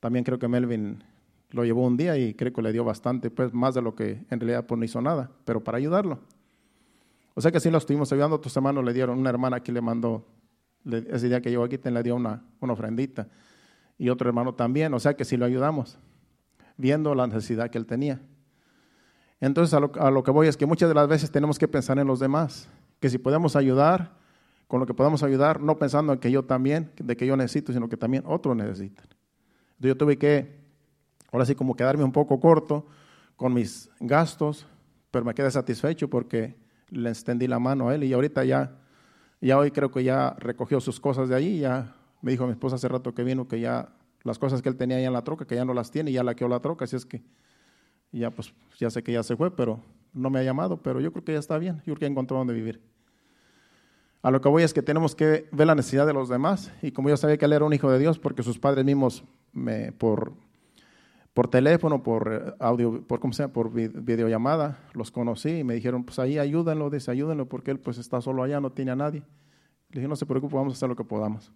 También creo que Melvin lo llevó un día y creo que le dio bastante, pues más de lo que en realidad pues no hizo nada, pero para ayudarlo. O sea que sí lo estuvimos ayudando, otros hermanos le dieron, una hermana aquí le mandó, ese día que llegó aquí, le dio una, una ofrendita, y otro hermano también, o sea que sí lo ayudamos, viendo la necesidad que él tenía. Entonces a lo, que voy es que muchas de las veces tenemos que pensar en los demás, que si podemos ayudar, con lo que podemos ayudar, no pensando en que yo también, de que yo necesito, sino que también otros necesitan. Entonces yo tuve que, ahora sí como quedarme un poco corto con mis gastos, pero me quedé satisfecho porque le extendí la mano a él y ahorita ya, ya hoy creo que ya recogió sus cosas de allí, ya me dijo mi esposa hace rato que vino que ya las cosas que él tenía ahí en la troca, que ya no las tiene ya la quedó la troca, así es que ya pues ya sé que ya se fue, pero no me ha llamado, pero yo creo que ya está bien, yo creo que encontró dónde vivir. A lo que voy es que tenemos que ver la necesidad de los demás y como yo sabía que él era un hijo de Dios porque sus padres mismos me, por, por teléfono, por eh, audio, por cómo sea, por videollamada, los conocí y me dijeron, pues ahí ayúdenlo, dice, ayúdenlo porque él pues está solo allá, no tiene a nadie. Le dije, no se preocupe, vamos a hacer lo que podamos.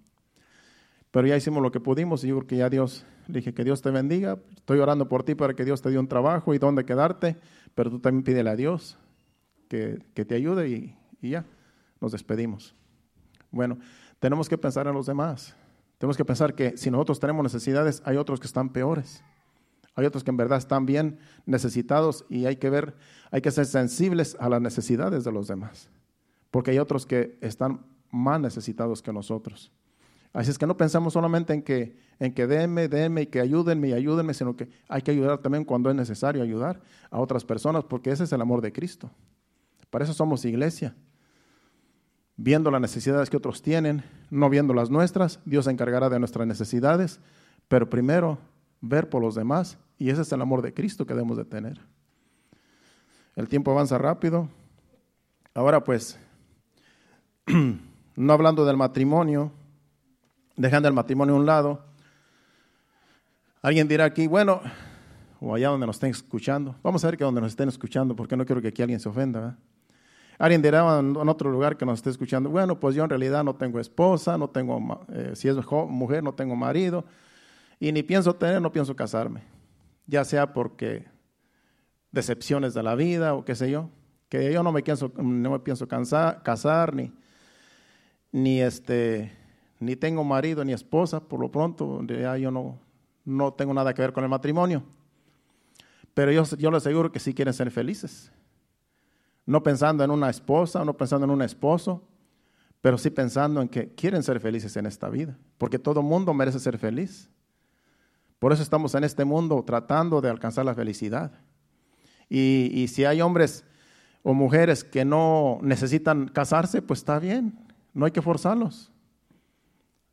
Pero ya hicimos lo que pudimos y yo creo que ya Dios, le dije que Dios te bendiga, estoy orando por ti para que Dios te dé un trabajo y dónde quedarte, pero tú también pídele a Dios que, te ayude y, y ya, nos despedimos. Bueno, tenemos que pensar en los demás. Tenemos que pensar que si nosotros tenemos necesidades, hay otros que están peores. Hay otros que en verdad están bien necesitados y hay que ver, hay que ser sensibles a las necesidades de los demás. Porque hay otros que están más necesitados que nosotros. Así es que no pensamos solamente en que, en que denme, denme y que ayúdenme y ayúdenme, sino que hay que ayudar también cuando es necesario ayudar a otras personas, porque ese es el amor de Cristo. Para eso somos iglesia. Viendo las necesidades que otros tienen, no viendo las nuestras, Dios se encargará de nuestras necesidades, pero primero ver por los demás. Y ese es el amor de Cristo que debemos de tener. El tiempo avanza rápido. Ahora pues, no hablando del matrimonio, dejando el matrimonio a un lado, alguien dirá aquí, bueno, o allá donde nos estén escuchando, vamos a ver que donde nos estén escuchando, porque no quiero que aquí alguien se ofenda. Alguien dirá en otro lugar que nos esté escuchando, bueno, pues yo en realidad no tengo esposa, no tengo, eh, si es mujer, no tengo marido, y ni pienso tener, no pienso casarme, ya sea porque decepciones de la vida o qué sé yo, que yo no me pienso, no me pienso casar, ni, ni, este, ni tengo marido ni esposa, por lo pronto ya yo no, no tengo nada que ver con el matrimonio. Pero yo, yo les aseguro que sí quieren ser felices. No pensando en una esposa, no pensando en un esposo, pero sí pensando en que quieren ser felices en esta vida, porque todo mundo merece ser feliz. Por eso estamos en este mundo tratando de alcanzar la felicidad. Y, si hay hombres o mujeres que no necesitan casarse, pues está bien, no hay que forzarlos.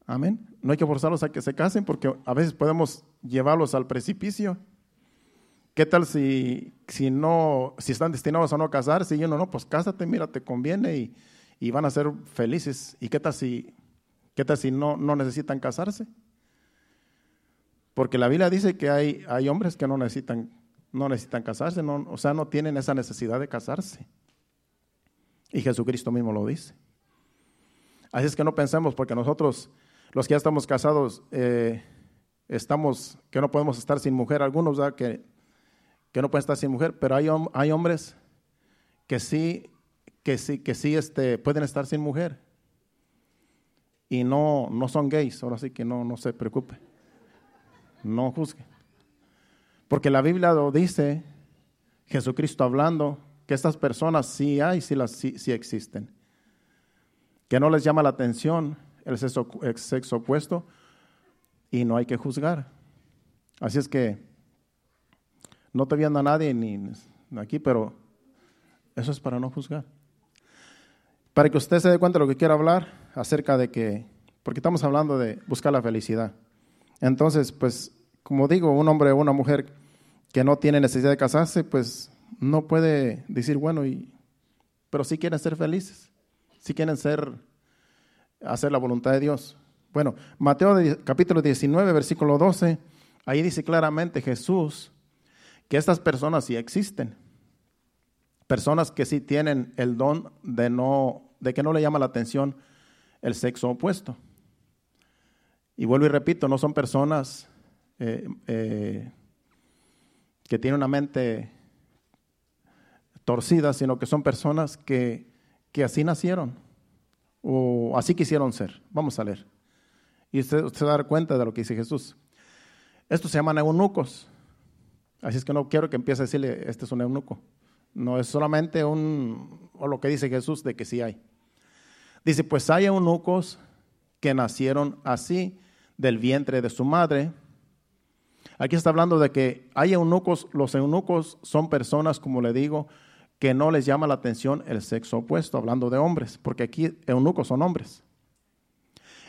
Amén. No hay que forzarlos a que se casen porque a veces podemos llevarlos al precipicio. ¿Qué tal si, si no, si están destinados a no casarse y uno no, pues cásate, mira, te conviene y, y, van a ser felices? ¿Y qué tal si, qué tal si no, no necesitan casarse? Porque la Biblia dice que hay, hay hombres que no necesitan no necesitan casarse, no, o sea, no tienen esa necesidad de casarse. Y Jesucristo mismo lo dice. Así es que no pensemos, porque nosotros, los que ya estamos casados, eh, estamos, que no podemos estar sin mujer, algunos ¿verdad? que, que no pueden estar sin mujer, pero hay, hay hombres que sí, que sí, que sí este, pueden estar sin mujer. Y no, no son gays, ahora sí que no, no se preocupe. No juzgue. Porque la Biblia lo dice, Jesucristo hablando, que estas personas sí hay, sí, las, sí, existen. Que no les llama la atención el sexo, el sexo opuesto y no hay que juzgar. Así es que no te viendo a nadie ni aquí, pero eso es para no juzgar. Para que usted se dé cuenta de lo que quiero hablar acerca de que, porque estamos hablando de buscar la felicidad. Entonces, pues, como digo, un hombre o una mujer que no tiene necesidad de casarse, pues no puede decir, bueno, y, pero sí quieren ser felices, sí quieren ser, hacer la voluntad de Dios. Bueno, Mateo capítulo 19, versículo 12, ahí dice claramente Jesús que estas personas sí existen. Personas que sí tienen el don de, no, de que no le llama la atención el sexo opuesto. Y vuelvo y repito, no son personas eh, eh, que tienen una mente torcida, sino que son personas que, que así nacieron o así quisieron ser. Vamos a leer. Y usted, se va a dar cuenta de lo que dice Jesús. Estos se llaman eunucos. Así es que no quiero que empiece a decirle, este es un eunuco. No es solamente un, o lo que dice Jesús de que sí hay. Dice, pues hay eunucos que nacieron así del vientre de su madre Aquí está hablando de que hay eunucos, los eunucos son personas, como le digo, que no les llama la atención el sexo opuesto, hablando de hombres, porque aquí eunucos son hombres.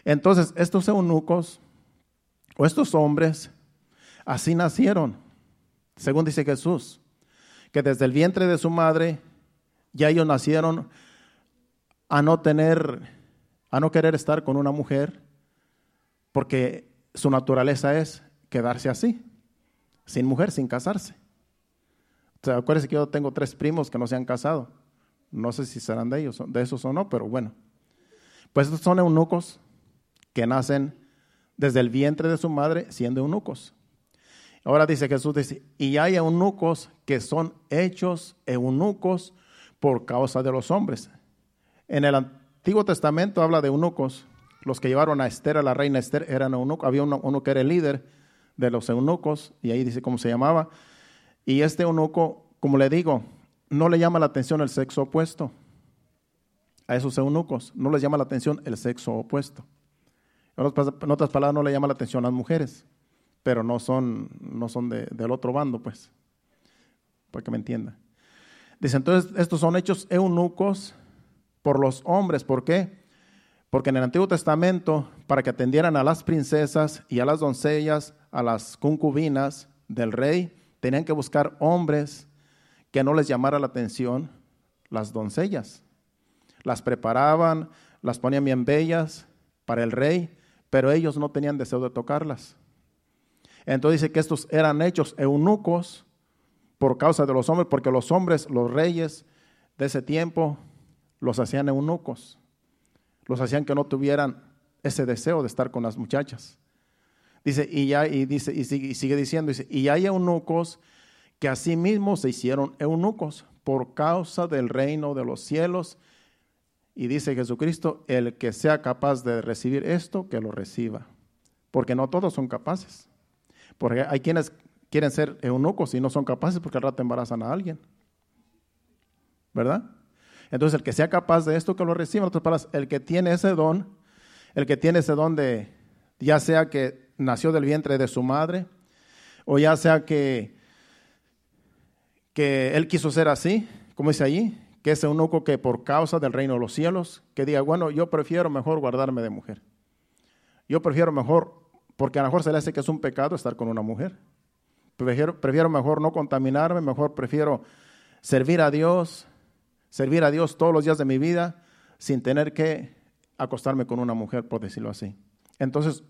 Entonces, estos eunucos o estos hombres así nacieron, según dice Jesús, que desde el vientre de su madre ya ellos nacieron a no tener, a no querer estar con una mujer, porque su naturaleza es quedarse así, sin mujer, sin casarse. O sea, acuérdense que yo tengo tres primos que no se han casado. No sé si serán de ellos, de esos o no, pero bueno. Pues estos son eunucos que nacen desde el vientre de su madre siendo eunucos. Ahora dice Jesús, y hay eunucos que son hechos eunucos por causa de los hombres. En el Antiguo Testamento habla de eunucos. Los que llevaron a Esther, a la reina Esther, eran eunucos. Había uno que era el líder de los eunucos, y ahí dice cómo se llamaba. Y este eunuco, como le digo, no le llama la atención el sexo opuesto. A esos eunucos no les llama la atención el sexo opuesto. En otras palabras, no le llama la atención a las mujeres, pero no son, no son del otro bando, pues, para que me entienda. Dice, entonces, estos son hechos eunucos por los hombres. ¿Por qué? Porque en el Antiguo Testamento, para que atendieran a las princesas y a las doncellas, a las concubinas del rey, tenían que buscar hombres que no les llamara la atención las doncellas. Las preparaban, las ponían bien bellas para el rey, pero ellos no tenían deseo de tocarlas. Entonces dice que estos eran hechos eunucos por causa de los hombres, porque los hombres, los reyes de ese tiempo, los hacían eunucos. Los hacían que no tuvieran ese deseo de estar con las muchachas. Dice, y ya, y dice, y sigue, diciendo, dice, y hay eunucos que asimismo se hicieron eunucos por causa del reino de los cielos. Y dice Jesucristo, el que sea capaz de recibir esto, que lo reciba. Porque no todos son capaces. Porque hay quienes quieren ser eunucos y no son capaces porque al rato embarazan a alguien. ¿Verdad? Entonces el que sea capaz de esto, que lo reciba. En otras palabras, el que tiene ese don, el que tiene ese don de, ya sea que nació del vientre de su madre, o ya sea que, que él quiso ser así, como dice allí, que es eunuco que por causa del reino de los cielos, que diga, bueno, yo prefiero mejor guardarme de mujer. Yo prefiero mejor, porque a lo mejor se le hace que es un pecado estar con una mujer. Prefiero, prefiero mejor no contaminarme, mejor prefiero servir a Dios, servir a Dios todos los días de mi vida sin tener que acostarme con una mujer, por decirlo así. Entonces,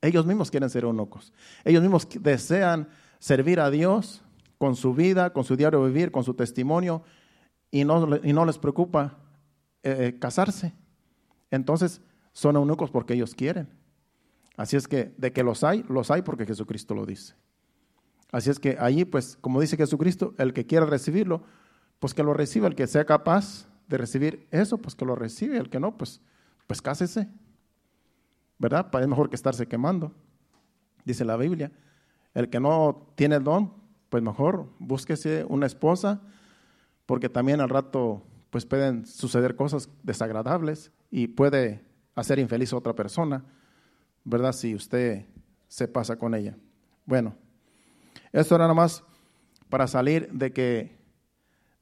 ellos mismos quieren ser eunucos. Ellos mismos desean servir a Dios con su vida, con su diario vivir, con su testimonio, y no, y no les preocupa eh, eh, casarse. Entonces son eunucos porque ellos quieren. Así es que de que los hay, los hay porque Jesucristo lo dice. Así es que allí, pues, como dice Jesucristo, el que quiera recibirlo, pues que lo reciba, el que sea capaz de recibir eso, pues que lo recibe, el que no, pues, pues cásese. ¿verdad? Es mejor que estarse quemando, dice la Biblia. El que no tiene el don, pues mejor búsquese una esposa, porque también al rato pues pueden suceder cosas desagradables y puede hacer infeliz a otra persona, ¿verdad? Si usted se pasa con ella. Bueno, esto era nada más para salir de que,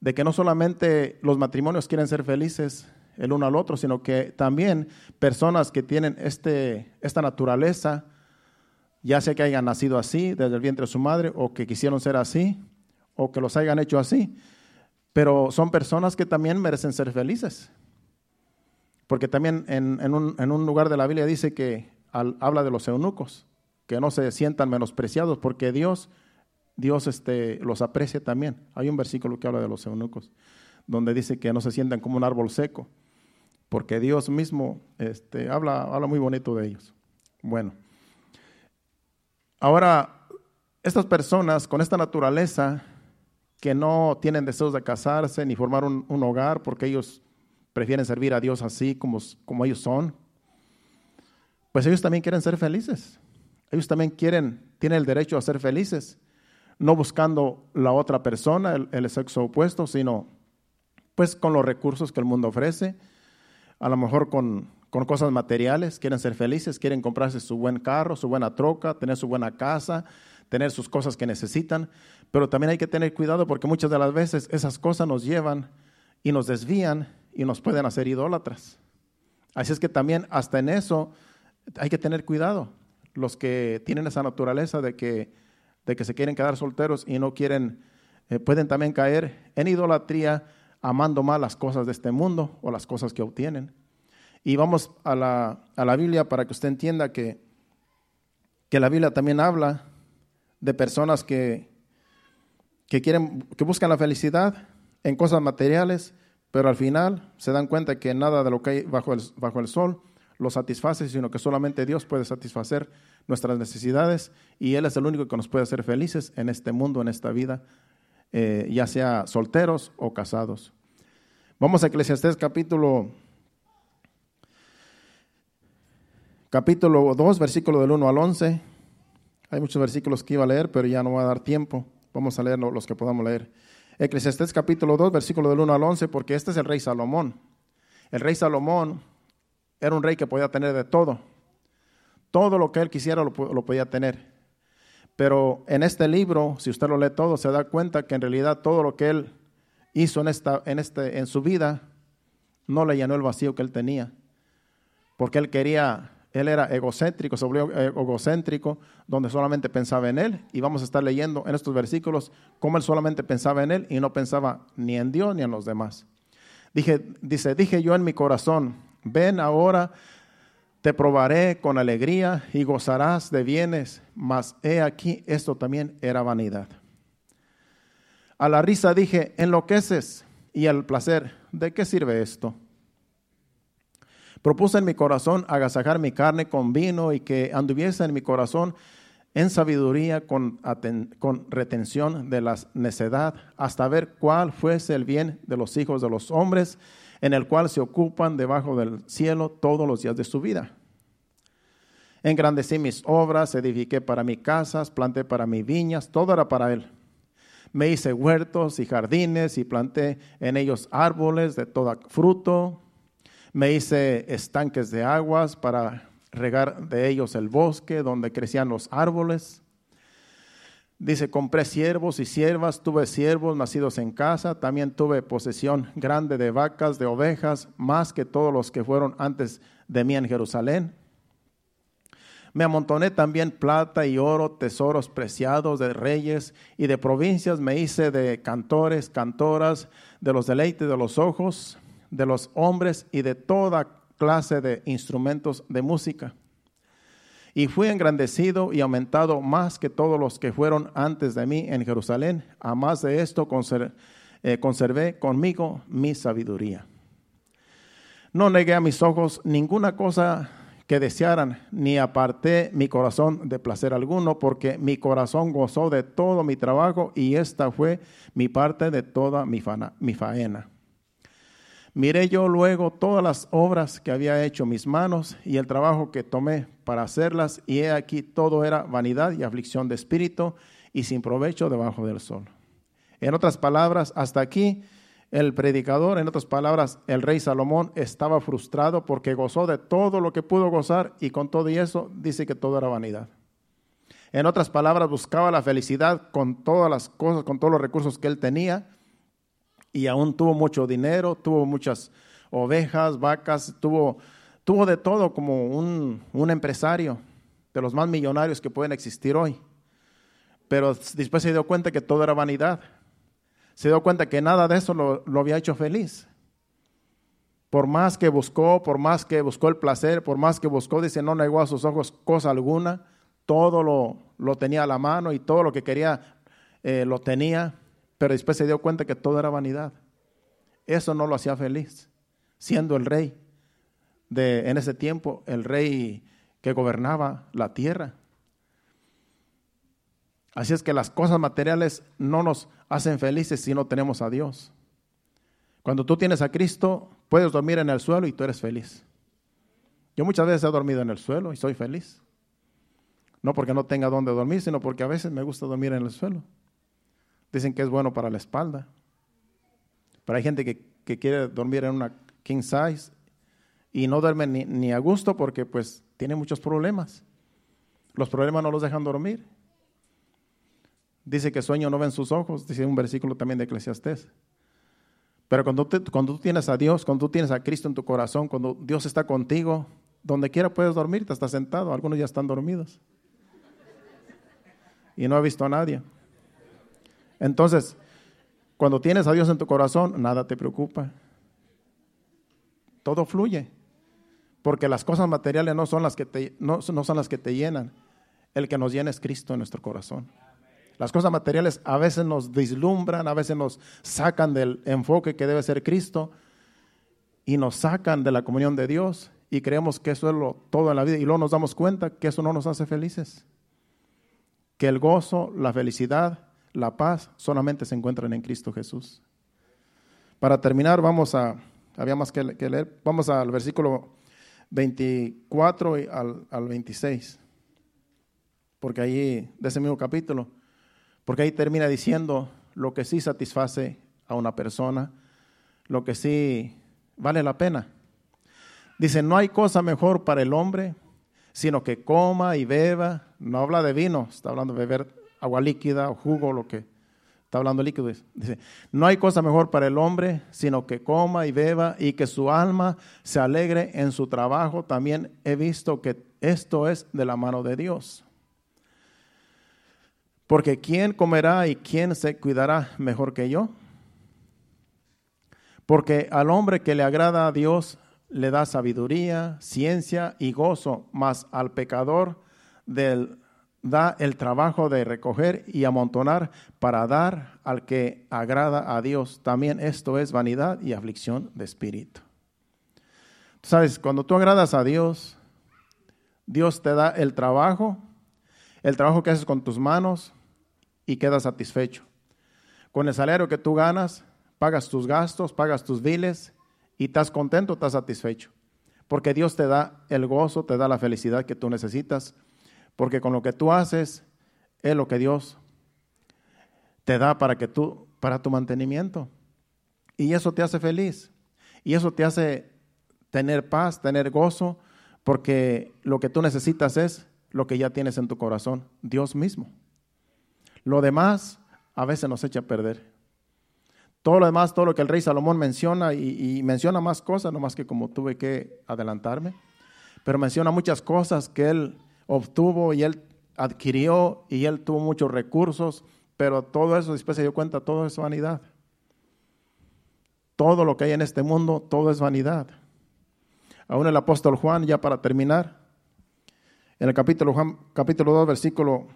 de que no solamente los matrimonios quieren ser felices, el uno al otro, sino que también personas que tienen este, esta naturaleza, ya sea que hayan nacido así desde el vientre de su madre o que quisieron ser así o que los hayan hecho así, pero son personas que también merecen ser felices. Porque también en, un, lugar de la Biblia dice que habla de los eunucos, que no se sientan menospreciados porque Dios, Dios este, los aprecia también. Hay un versículo que habla de los eunucos, donde dice que no se sientan como un árbol seco porque Dios mismo este, habla, habla muy bonito de ellos. Bueno, ahora, estas personas con esta naturaleza que no tienen deseos de casarse ni formar un, hogar porque ellos prefieren servir a Dios así como, como ellos son, pues ellos también quieren ser felices. Ellos también quieren, tienen el derecho a ser felices, no buscando la otra persona, el, sexo opuesto, sino pues con los recursos que el mundo ofrece a lo mejor con, cosas materiales, quieren ser felices, quieren comprarse su buen carro, su buena troca, tener su buena casa, tener sus cosas que necesitan, pero también hay que tener cuidado porque muchas de las veces esas cosas nos llevan y nos desvían y nos pueden hacer idólatras. Así es que también hasta en eso hay que tener cuidado. Los que tienen esa naturaleza de que, de que se quieren quedar solteros y no quieren, eh, pueden también caer en idolatría amando más las cosas de este mundo o las cosas que obtienen. Y vamos a la, Biblia para que usted entienda que, que la Biblia también habla de personas que, que, quieren, que buscan la felicidad en cosas materiales, pero al final se dan cuenta que nada de lo que hay bajo el, bajo el sol lo satisface, sino que solamente Dios puede satisfacer nuestras necesidades y Él es el único que nos puede hacer felices en este mundo, en esta vida, eh, ya sea solteros o casados. Vamos a Eclesiastés capítulo, capítulo 2, versículo del 1 al 11. Hay muchos versículos que iba a leer, pero ya no va a dar tiempo. Vamos a leer los que podamos leer. Eclesiastés capítulo 2, versículo del 1 al 11, porque este es el rey Salomón. El rey Salomón era un rey que podía tener de todo. Todo lo que él quisiera lo podía tener. Pero en este libro, si usted lo lee todo, se da cuenta que en realidad todo lo que él hizo en, esta, en, este, en su vida no le llenó el vacío que él tenía. Porque él quería él era egocéntrico, se volvió egocéntrico, donde solamente pensaba en él. Y vamos a estar leyendo en estos versículos cómo él solamente pensaba en él y no pensaba ni en Dios ni en los demás. Dije, dice, dije yo en mi corazón, ven ahora, te probaré con alegría y gozarás de bienes, mas he aquí, esto también era vanidad. A la risa dije, enloqueces, y al placer, ¿de qué sirve esto? Propuse en mi corazón agasajar mi carne con vino y que anduviese en mi corazón en sabiduría con, con, retención de la necedad, hasta ver cuál fuese el bien de los hijos de los hombres, en el cual se ocupan debajo del cielo todos los días de su vida. Engrandecí mis obras, edifiqué para mí casas, planté para mí viñas, todo era para él. Me hice huertos y jardines y planté en ellos árboles de todo fruto me hice estanques de aguas para regar de ellos el bosque donde crecían los árboles. Dice, compré siervos y siervas, tuve siervos nacidos en casa, también tuve posesión grande de vacas, de ovejas, más que todos los que fueron antes de mí en Jerusalén. Me amontoné también plata y oro, tesoros preciados de reyes y de provincias, me hice de cantores, cantoras, de los deleites de los ojos, de los hombres y de toda clase de instrumentos de música. Y fui engrandecido y aumentado más que todos los que fueron antes de mí en Jerusalén. A más de esto eh, conservé conmigo mi sabiduría. No negué a mis ojos ninguna cosa que desearan, ni aparté mi corazón de placer alguno, porque mi corazón gozó de todo mi trabajo y esta fue mi parte de toda mi, mi faena. Miré yo luego todas las obras que había hecho mis manos y el trabajo que tomé para hacerlas, y he aquí todo era vanidad y aflicción de espíritu y sin provecho debajo del sol. En otras palabras, hasta aquí el predicador, en otras palabras, el rey Salomón estaba frustrado porque gozó de todo lo que pudo gozar y con todo y eso dice que todo era vanidad. En otras palabras, buscaba la felicidad con todas las cosas, con todos los recursos que él tenía y aún tuvo mucho dinero, tuvo muchas ovejas, vacas, tuvo, tuvo de todo como un, empresario de los más millonarios que pueden existir hoy. Pero después se dio cuenta que todo era vanidad. Se dio cuenta que nada de eso lo, había hecho feliz. Por más que buscó, por más que buscó el placer, por más que buscó, dice, no negó a sus ojos cosa alguna, todo lo, lo tenía a la mano y todo lo que quería eh, lo tenía, pero después se dio cuenta que todo era vanidad. Eso no lo hacía feliz, siendo el rey de en ese tiempo, el rey que gobernaba la tierra. Así es que las cosas materiales no nos hacen felices si no tenemos a Dios. Cuando tú tienes a Cristo, puedes dormir en el suelo y tú eres feliz. Yo muchas veces he dormido en el suelo y soy feliz. No porque no tenga dónde dormir, sino porque a veces me gusta dormir en el suelo. Dicen que es bueno para la espalda. Pero hay gente que, quiere dormir en una king size y no duerme ni, a gusto porque pues tiene muchos problemas. Los problemas no los dejan dormir. Dice que sueño no ven sus ojos, dice un versículo también de Eclesiastés. Pero cuando, cuando tú tienes a Dios, cuando tú tienes a Cristo en tu corazón, cuando Dios está contigo, donde quiera puedes dormir, te estás sentado, algunos ya están dormidos. Y no ha visto a nadie. Entonces, cuando tienes a Dios en tu corazón, nada te preocupa. Todo fluye. Porque las cosas materiales no son las que te, no, son las que te llenan. El que nos llena es Cristo en nuestro corazón. Las cosas materiales a veces nos deslumbran, a veces nos sacan del enfoque que debe ser Cristo y nos sacan de la comunión de Dios y creemos que eso es lo, todo en la vida y luego nos damos cuenta que eso no nos hace felices. Que el gozo, la felicidad, la paz solamente se encuentran en Cristo Jesús. Para terminar, vamos a, había más que, leer, vamos al versículo 24 y al, al 26, porque ahí, de ese mismo capítulo, porque ahí termina diciendo lo que sí satisface a una persona, lo que sí vale la pena. Dice, no hay cosa mejor para el hombre, sino que coma y beba, no habla de vino, está hablando de beber agua líquida o jugo, lo que está hablando líquido, dice, no hay cosa mejor para el hombre sino que coma y beba y que su alma se alegre en su trabajo. También he visto que esto es de la mano de Dios. Porque ¿quién comerá y quién se cuidará mejor que yo? Porque al hombre que le agrada a Dios le da sabiduría, ciencia y gozo, mas al pecador del, da el trabajo de recoger y amontonar para dar al que agrada a Dios. También esto es vanidad y aflicción de espíritu. Sabes, cuando tú agradas a Dios, Dios te da el trabajo, el trabajo que haces con tus manos y quedas satisfecho. Con el salario que tú ganas, pagas tus gastos, pagas tus biles y estás contento, estás satisfecho. Porque Dios te da el gozo, te da la felicidad que tú necesitas. Porque con lo que tú haces es lo que Dios te da para que tú para tu mantenimiento. Y eso te hace feliz. Y eso te hace tener paz, tener gozo, porque lo que tú necesitas es lo que ya tienes en tu corazón, Dios mismo. Lo demás a veces nos echa a perder. Todo lo demás, todo lo que el rey Salomón menciona y, menciona más cosas, no más que como tuve que adelantarme, pero menciona muchas cosas que él obtuvo y él adquirió y él tuvo muchos recursos, pero todo eso después se dio cuenta, todo es vanidad. Todo lo que hay en este mundo, todo es vanidad. Aún el apóstol Juan, ya para terminar, en el capítulo, Juan, capítulo 2, versículo,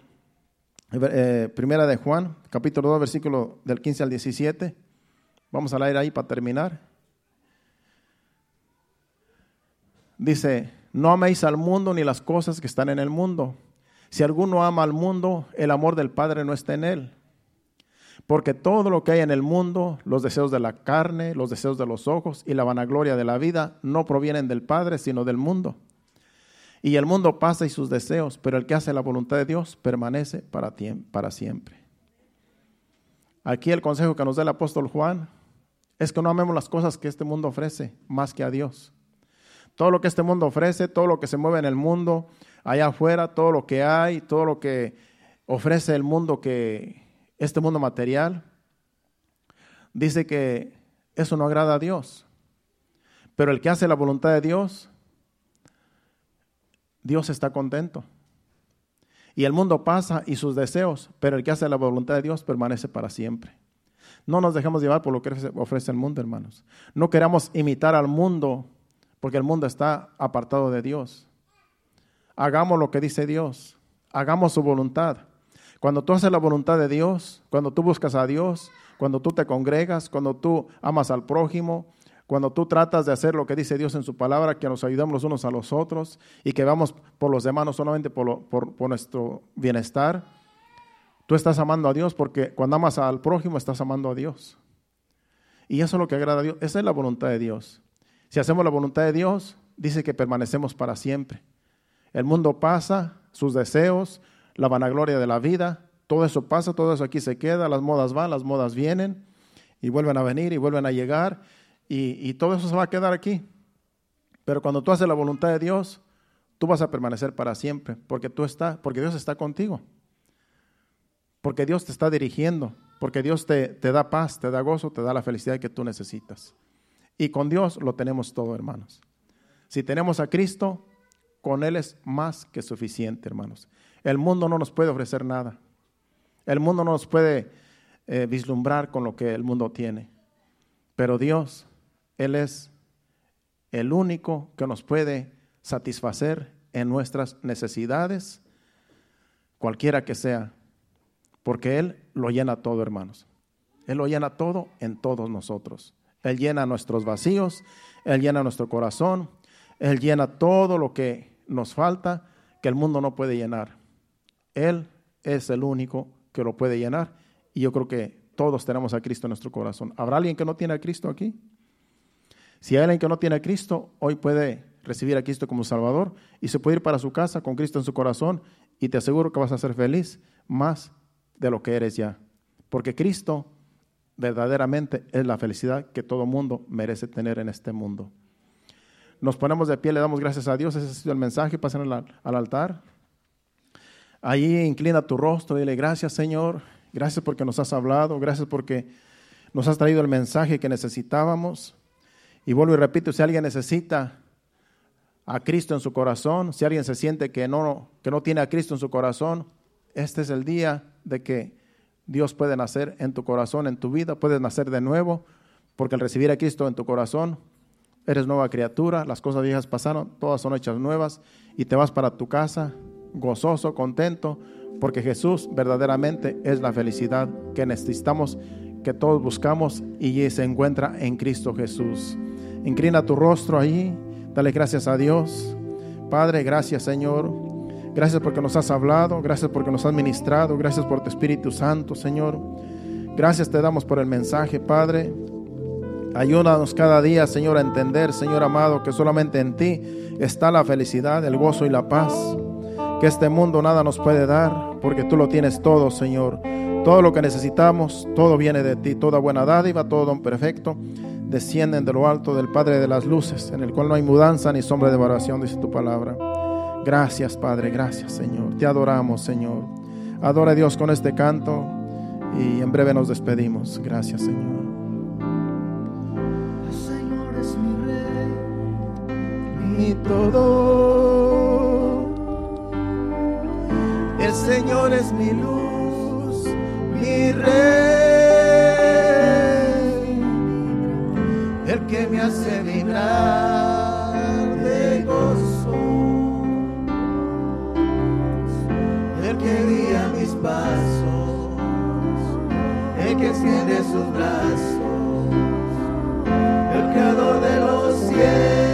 eh, primera de Juan, capítulo 2, versículo del 15 al 17, Vamos a leer ahí para terminar. Dice, no améis al mundo ni las cosas que están en el mundo. Si alguno ama al mundo, el amor del Padre no está en él. Porque todo lo que hay en el mundo, los deseos de la carne, los deseos de los ojos y la vanagloria de la vida, no provienen del Padre, sino del mundo. Y el mundo pasa y sus deseos, pero el que hace la voluntad de Dios permanece para, para siempre. Aquí el consejo que nos da el apóstol Juan es que no amemos las cosas que este mundo ofrece más que a Dios. Todo lo que este mundo ofrece, todo lo que se mueve en el mundo, allá afuera, todo lo que hay, todo lo que ofrece el mundo que este mundo material, dice que eso no agrada a Dios. Pero el que hace la voluntad de Dios, Dios está contento. Y el mundo pasa y sus deseos, pero el que hace la voluntad de Dios permanece para siempre. No nos dejemos llevar por lo que ofrece el mundo, hermanos. No queramos imitar al mundo, porque el mundo está apartado de Dios. Hagamos lo que dice Dios. Hagamos su voluntad. Cuando tú haces la voluntad de Dios, cuando tú buscas a Dios, cuando tú te congregas, cuando tú amas al prójimo, cuando tú tratas de hacer lo que dice Dios en su palabra, que nos ayudemos los unos a los otros y que vamos por los demás, no solamente por, por, nuestro bienestar, tú estás amando a Dios porque cuando amas al prójimo estás amando a Dios. Y eso es lo que agrada a Dios, esa es la voluntad de Dios. Si hacemos la voluntad de Dios, dice que permanecemos para siempre. El mundo pasa, sus deseos, la vanagloria de la vida, todo eso pasa, todo eso aquí se queda, las modas van, las modas vienen y vuelven a venir y vuelven a llegar y, todo eso se va a quedar aquí. Pero cuando tú haces la voluntad de Dios, tú vas a permanecer para siempre, porque tú estás, porque Dios está contigo. Porque Dios te está dirigiendo, porque Dios te, te da paz, te da gozo, te da la felicidad que tú necesitas. Y con Dios lo tenemos todo, hermanos. Si tenemos a Cristo, con Él es más que suficiente, hermanos. El mundo no nos puede ofrecer nada. El mundo no nos puede eh, vislumbrar con lo que el mundo tiene. Pero Dios él es el único que nos puede satisfacer en nuestras necesidades, cualquiera que sea, porque Él lo llena todo, hermanos. Él lo llena todo en todos nosotros. Él llena nuestros vacíos, Él llena nuestro corazón, Él llena todo lo que nos falta que el mundo no puede llenar. Él es el único que lo puede llenar y yo creo que todos tenemos a Cristo en nuestro corazón. ¿Habrá alguien que no tiene a Cristo aquí? Si hay alguien que no tiene a Cristo, hoy puede recibir a Cristo como Salvador y se puede ir para su casa con Cristo en su corazón y te aseguro que vas a ser feliz más de lo que eres ya. Porque Cristo verdaderamente es la felicidad que todo mundo merece tener en este mundo. Nos ponemos de pie, le damos gracias a Dios, ese ha sido el mensaje, pasen al, al altar. Ahí inclina tu rostro, dile gracias Señor, Gracias porque nos has hablado. Gracias porque nos has traído el mensaje que necesitábamos. Y vuelvo y repito, si alguien necesita a Cristo en su corazón, si alguien se siente que no, que no tiene a Cristo en su corazón, este es el día de que Dios puede nacer en tu corazón, en tu vida, puedes nacer de nuevo, porque al recibir a Cristo en tu corazón, eres nueva criatura, las cosas viejas pasaron, todas son hechas nuevas, y te vas para tu casa gozoso, contento, porque Jesús verdaderamente es la felicidad que necesitamos, que todos buscamos y se encuentra en Cristo Jesús. Inclina tu rostro ahí, dale gracias a Dios. Padre, gracias Señor. Gracias porque nos has hablado, gracias porque nos has ministrado, gracias por tu Espíritu Santo, Señor. Gracias te damos por el mensaje, Padre. Ayúdanos cada día, Señor, a entender, Señor amado, que solamente en ti está la felicidad, el gozo y la paz. Que este mundo nada nos puede dar, porque tú lo tienes todo, Señor. Todo lo que necesitamos, todo viene de ti. Toda buena dádiva, todo don perfecto, descienden de lo alto del Padre de las luces, en el cual no hay mudanza ni sombra de variación, dice tu palabra. Gracias, Padre, gracias, Señor. Te adoramos, Señor. Adora a Dios con este canto y en breve nos despedimos. Gracias, Señor. El Señor es mi rey, Mi todo. el Señor es mi luz, mi rey, el que me hace vibrar pasos, el que extiende sus brazos, el creador de los cielos.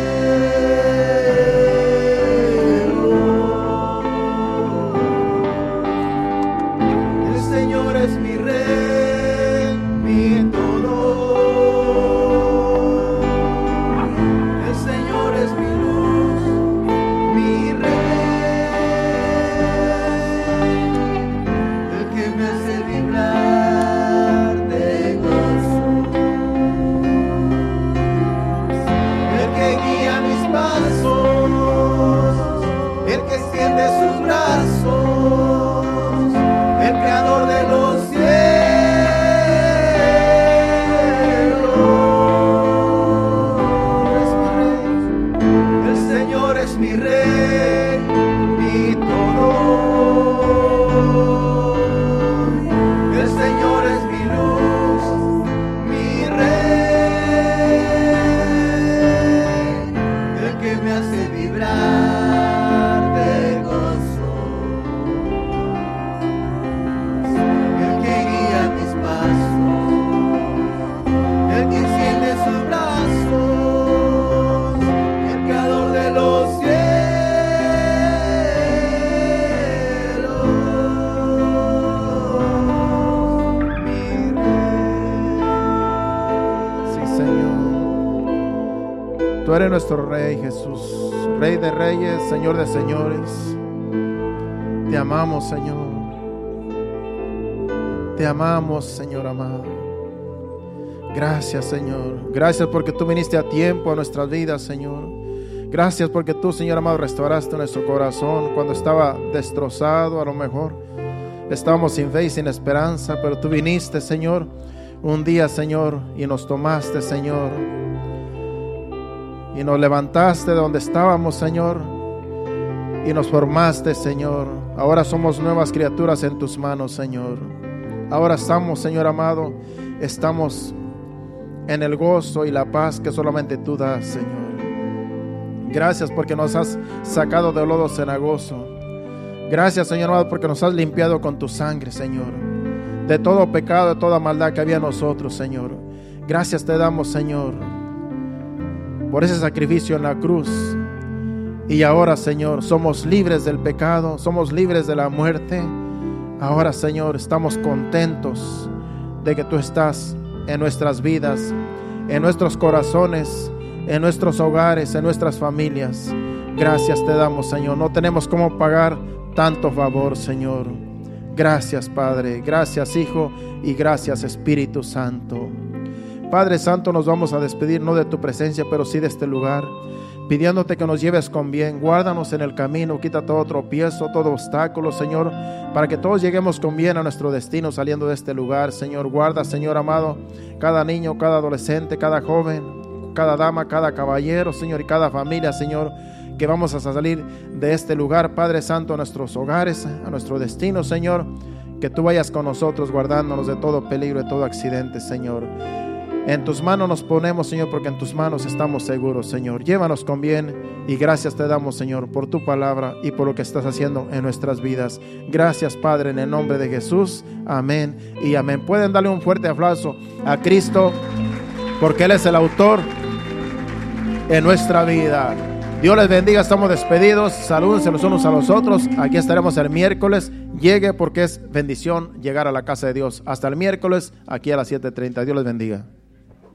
Señor amado. Gracias, Señor. Gracias porque tú viniste a tiempo a nuestras vidas, Señor. Gracias porque tú, Señor amado, restauraste nuestro corazón cuando estaba destrozado, a lo mejor. Estábamos sin fe y sin esperanza, pero tú viniste, Señor, un día, Señor, y nos tomaste, Señor. Y nos levantaste de donde estábamos, Señor. Y nos formaste, Señor. Ahora somos nuevas criaturas en tus manos, Señor. Ahora estamos, Señor amado, estamos en el gozo y la paz que solamente tú das, Señor. Gracias porque nos has sacado del lodo cenagoso. Gracias, Señor amado, porque nos has limpiado con tu sangre, Señor. De todo pecado, de toda maldad que había en nosotros, Señor. Gracias te damos, Señor, por ese sacrificio en la cruz. Y ahora, Señor, somos libres del pecado, somos libres de la muerte. Ahora, Señor, estamos contentos de que tú estás en nuestras vidas, en nuestros corazones, en nuestros hogares, en nuestras familias. Gracias te damos, Señor. No tenemos cómo pagar tanto favor, Señor. Gracias, Padre. Gracias, Hijo. Y gracias, Espíritu Santo. Padre Santo, nos vamos a despedir no de tu presencia, pero sí de este lugar. Pidiéndote que nos lleves con bien. Guárdanos en el camino, quita todo tropiezo, todo obstáculo, Señor, para que todos lleguemos con bien a nuestro destino saliendo de este lugar. Señor, guarda, Señor amado, cada niño, cada adolescente, cada joven, cada dama, cada caballero, Señor, y cada familia, Señor que vamos a salir de este lugar, Padre Santo, a nuestros hogares, a nuestro destino, Señor. Que tú vayas con nosotros, guardándonos de todo peligro, de todo accidente, Señor. En tus manos nos ponemos, Señor, porque en tus manos estamos seguros, Señor. Llévanos con bien y gracias te damos, Señor, por tu palabra y por lo que estás haciendo en nuestras vidas. Gracias, Padre, en el nombre de Jesús. Amén y amén. Pueden darle un fuerte aplauso a Cristo porque Él es el autor en nuestra vida. Dios les bendiga, estamos despedidos. Salúdense los unos a los otros. Aquí estaremos el miércoles. Llegue porque es bendición llegar a la casa de Dios. Hasta el miércoles, aquí a las 7:30. Dios les bendiga.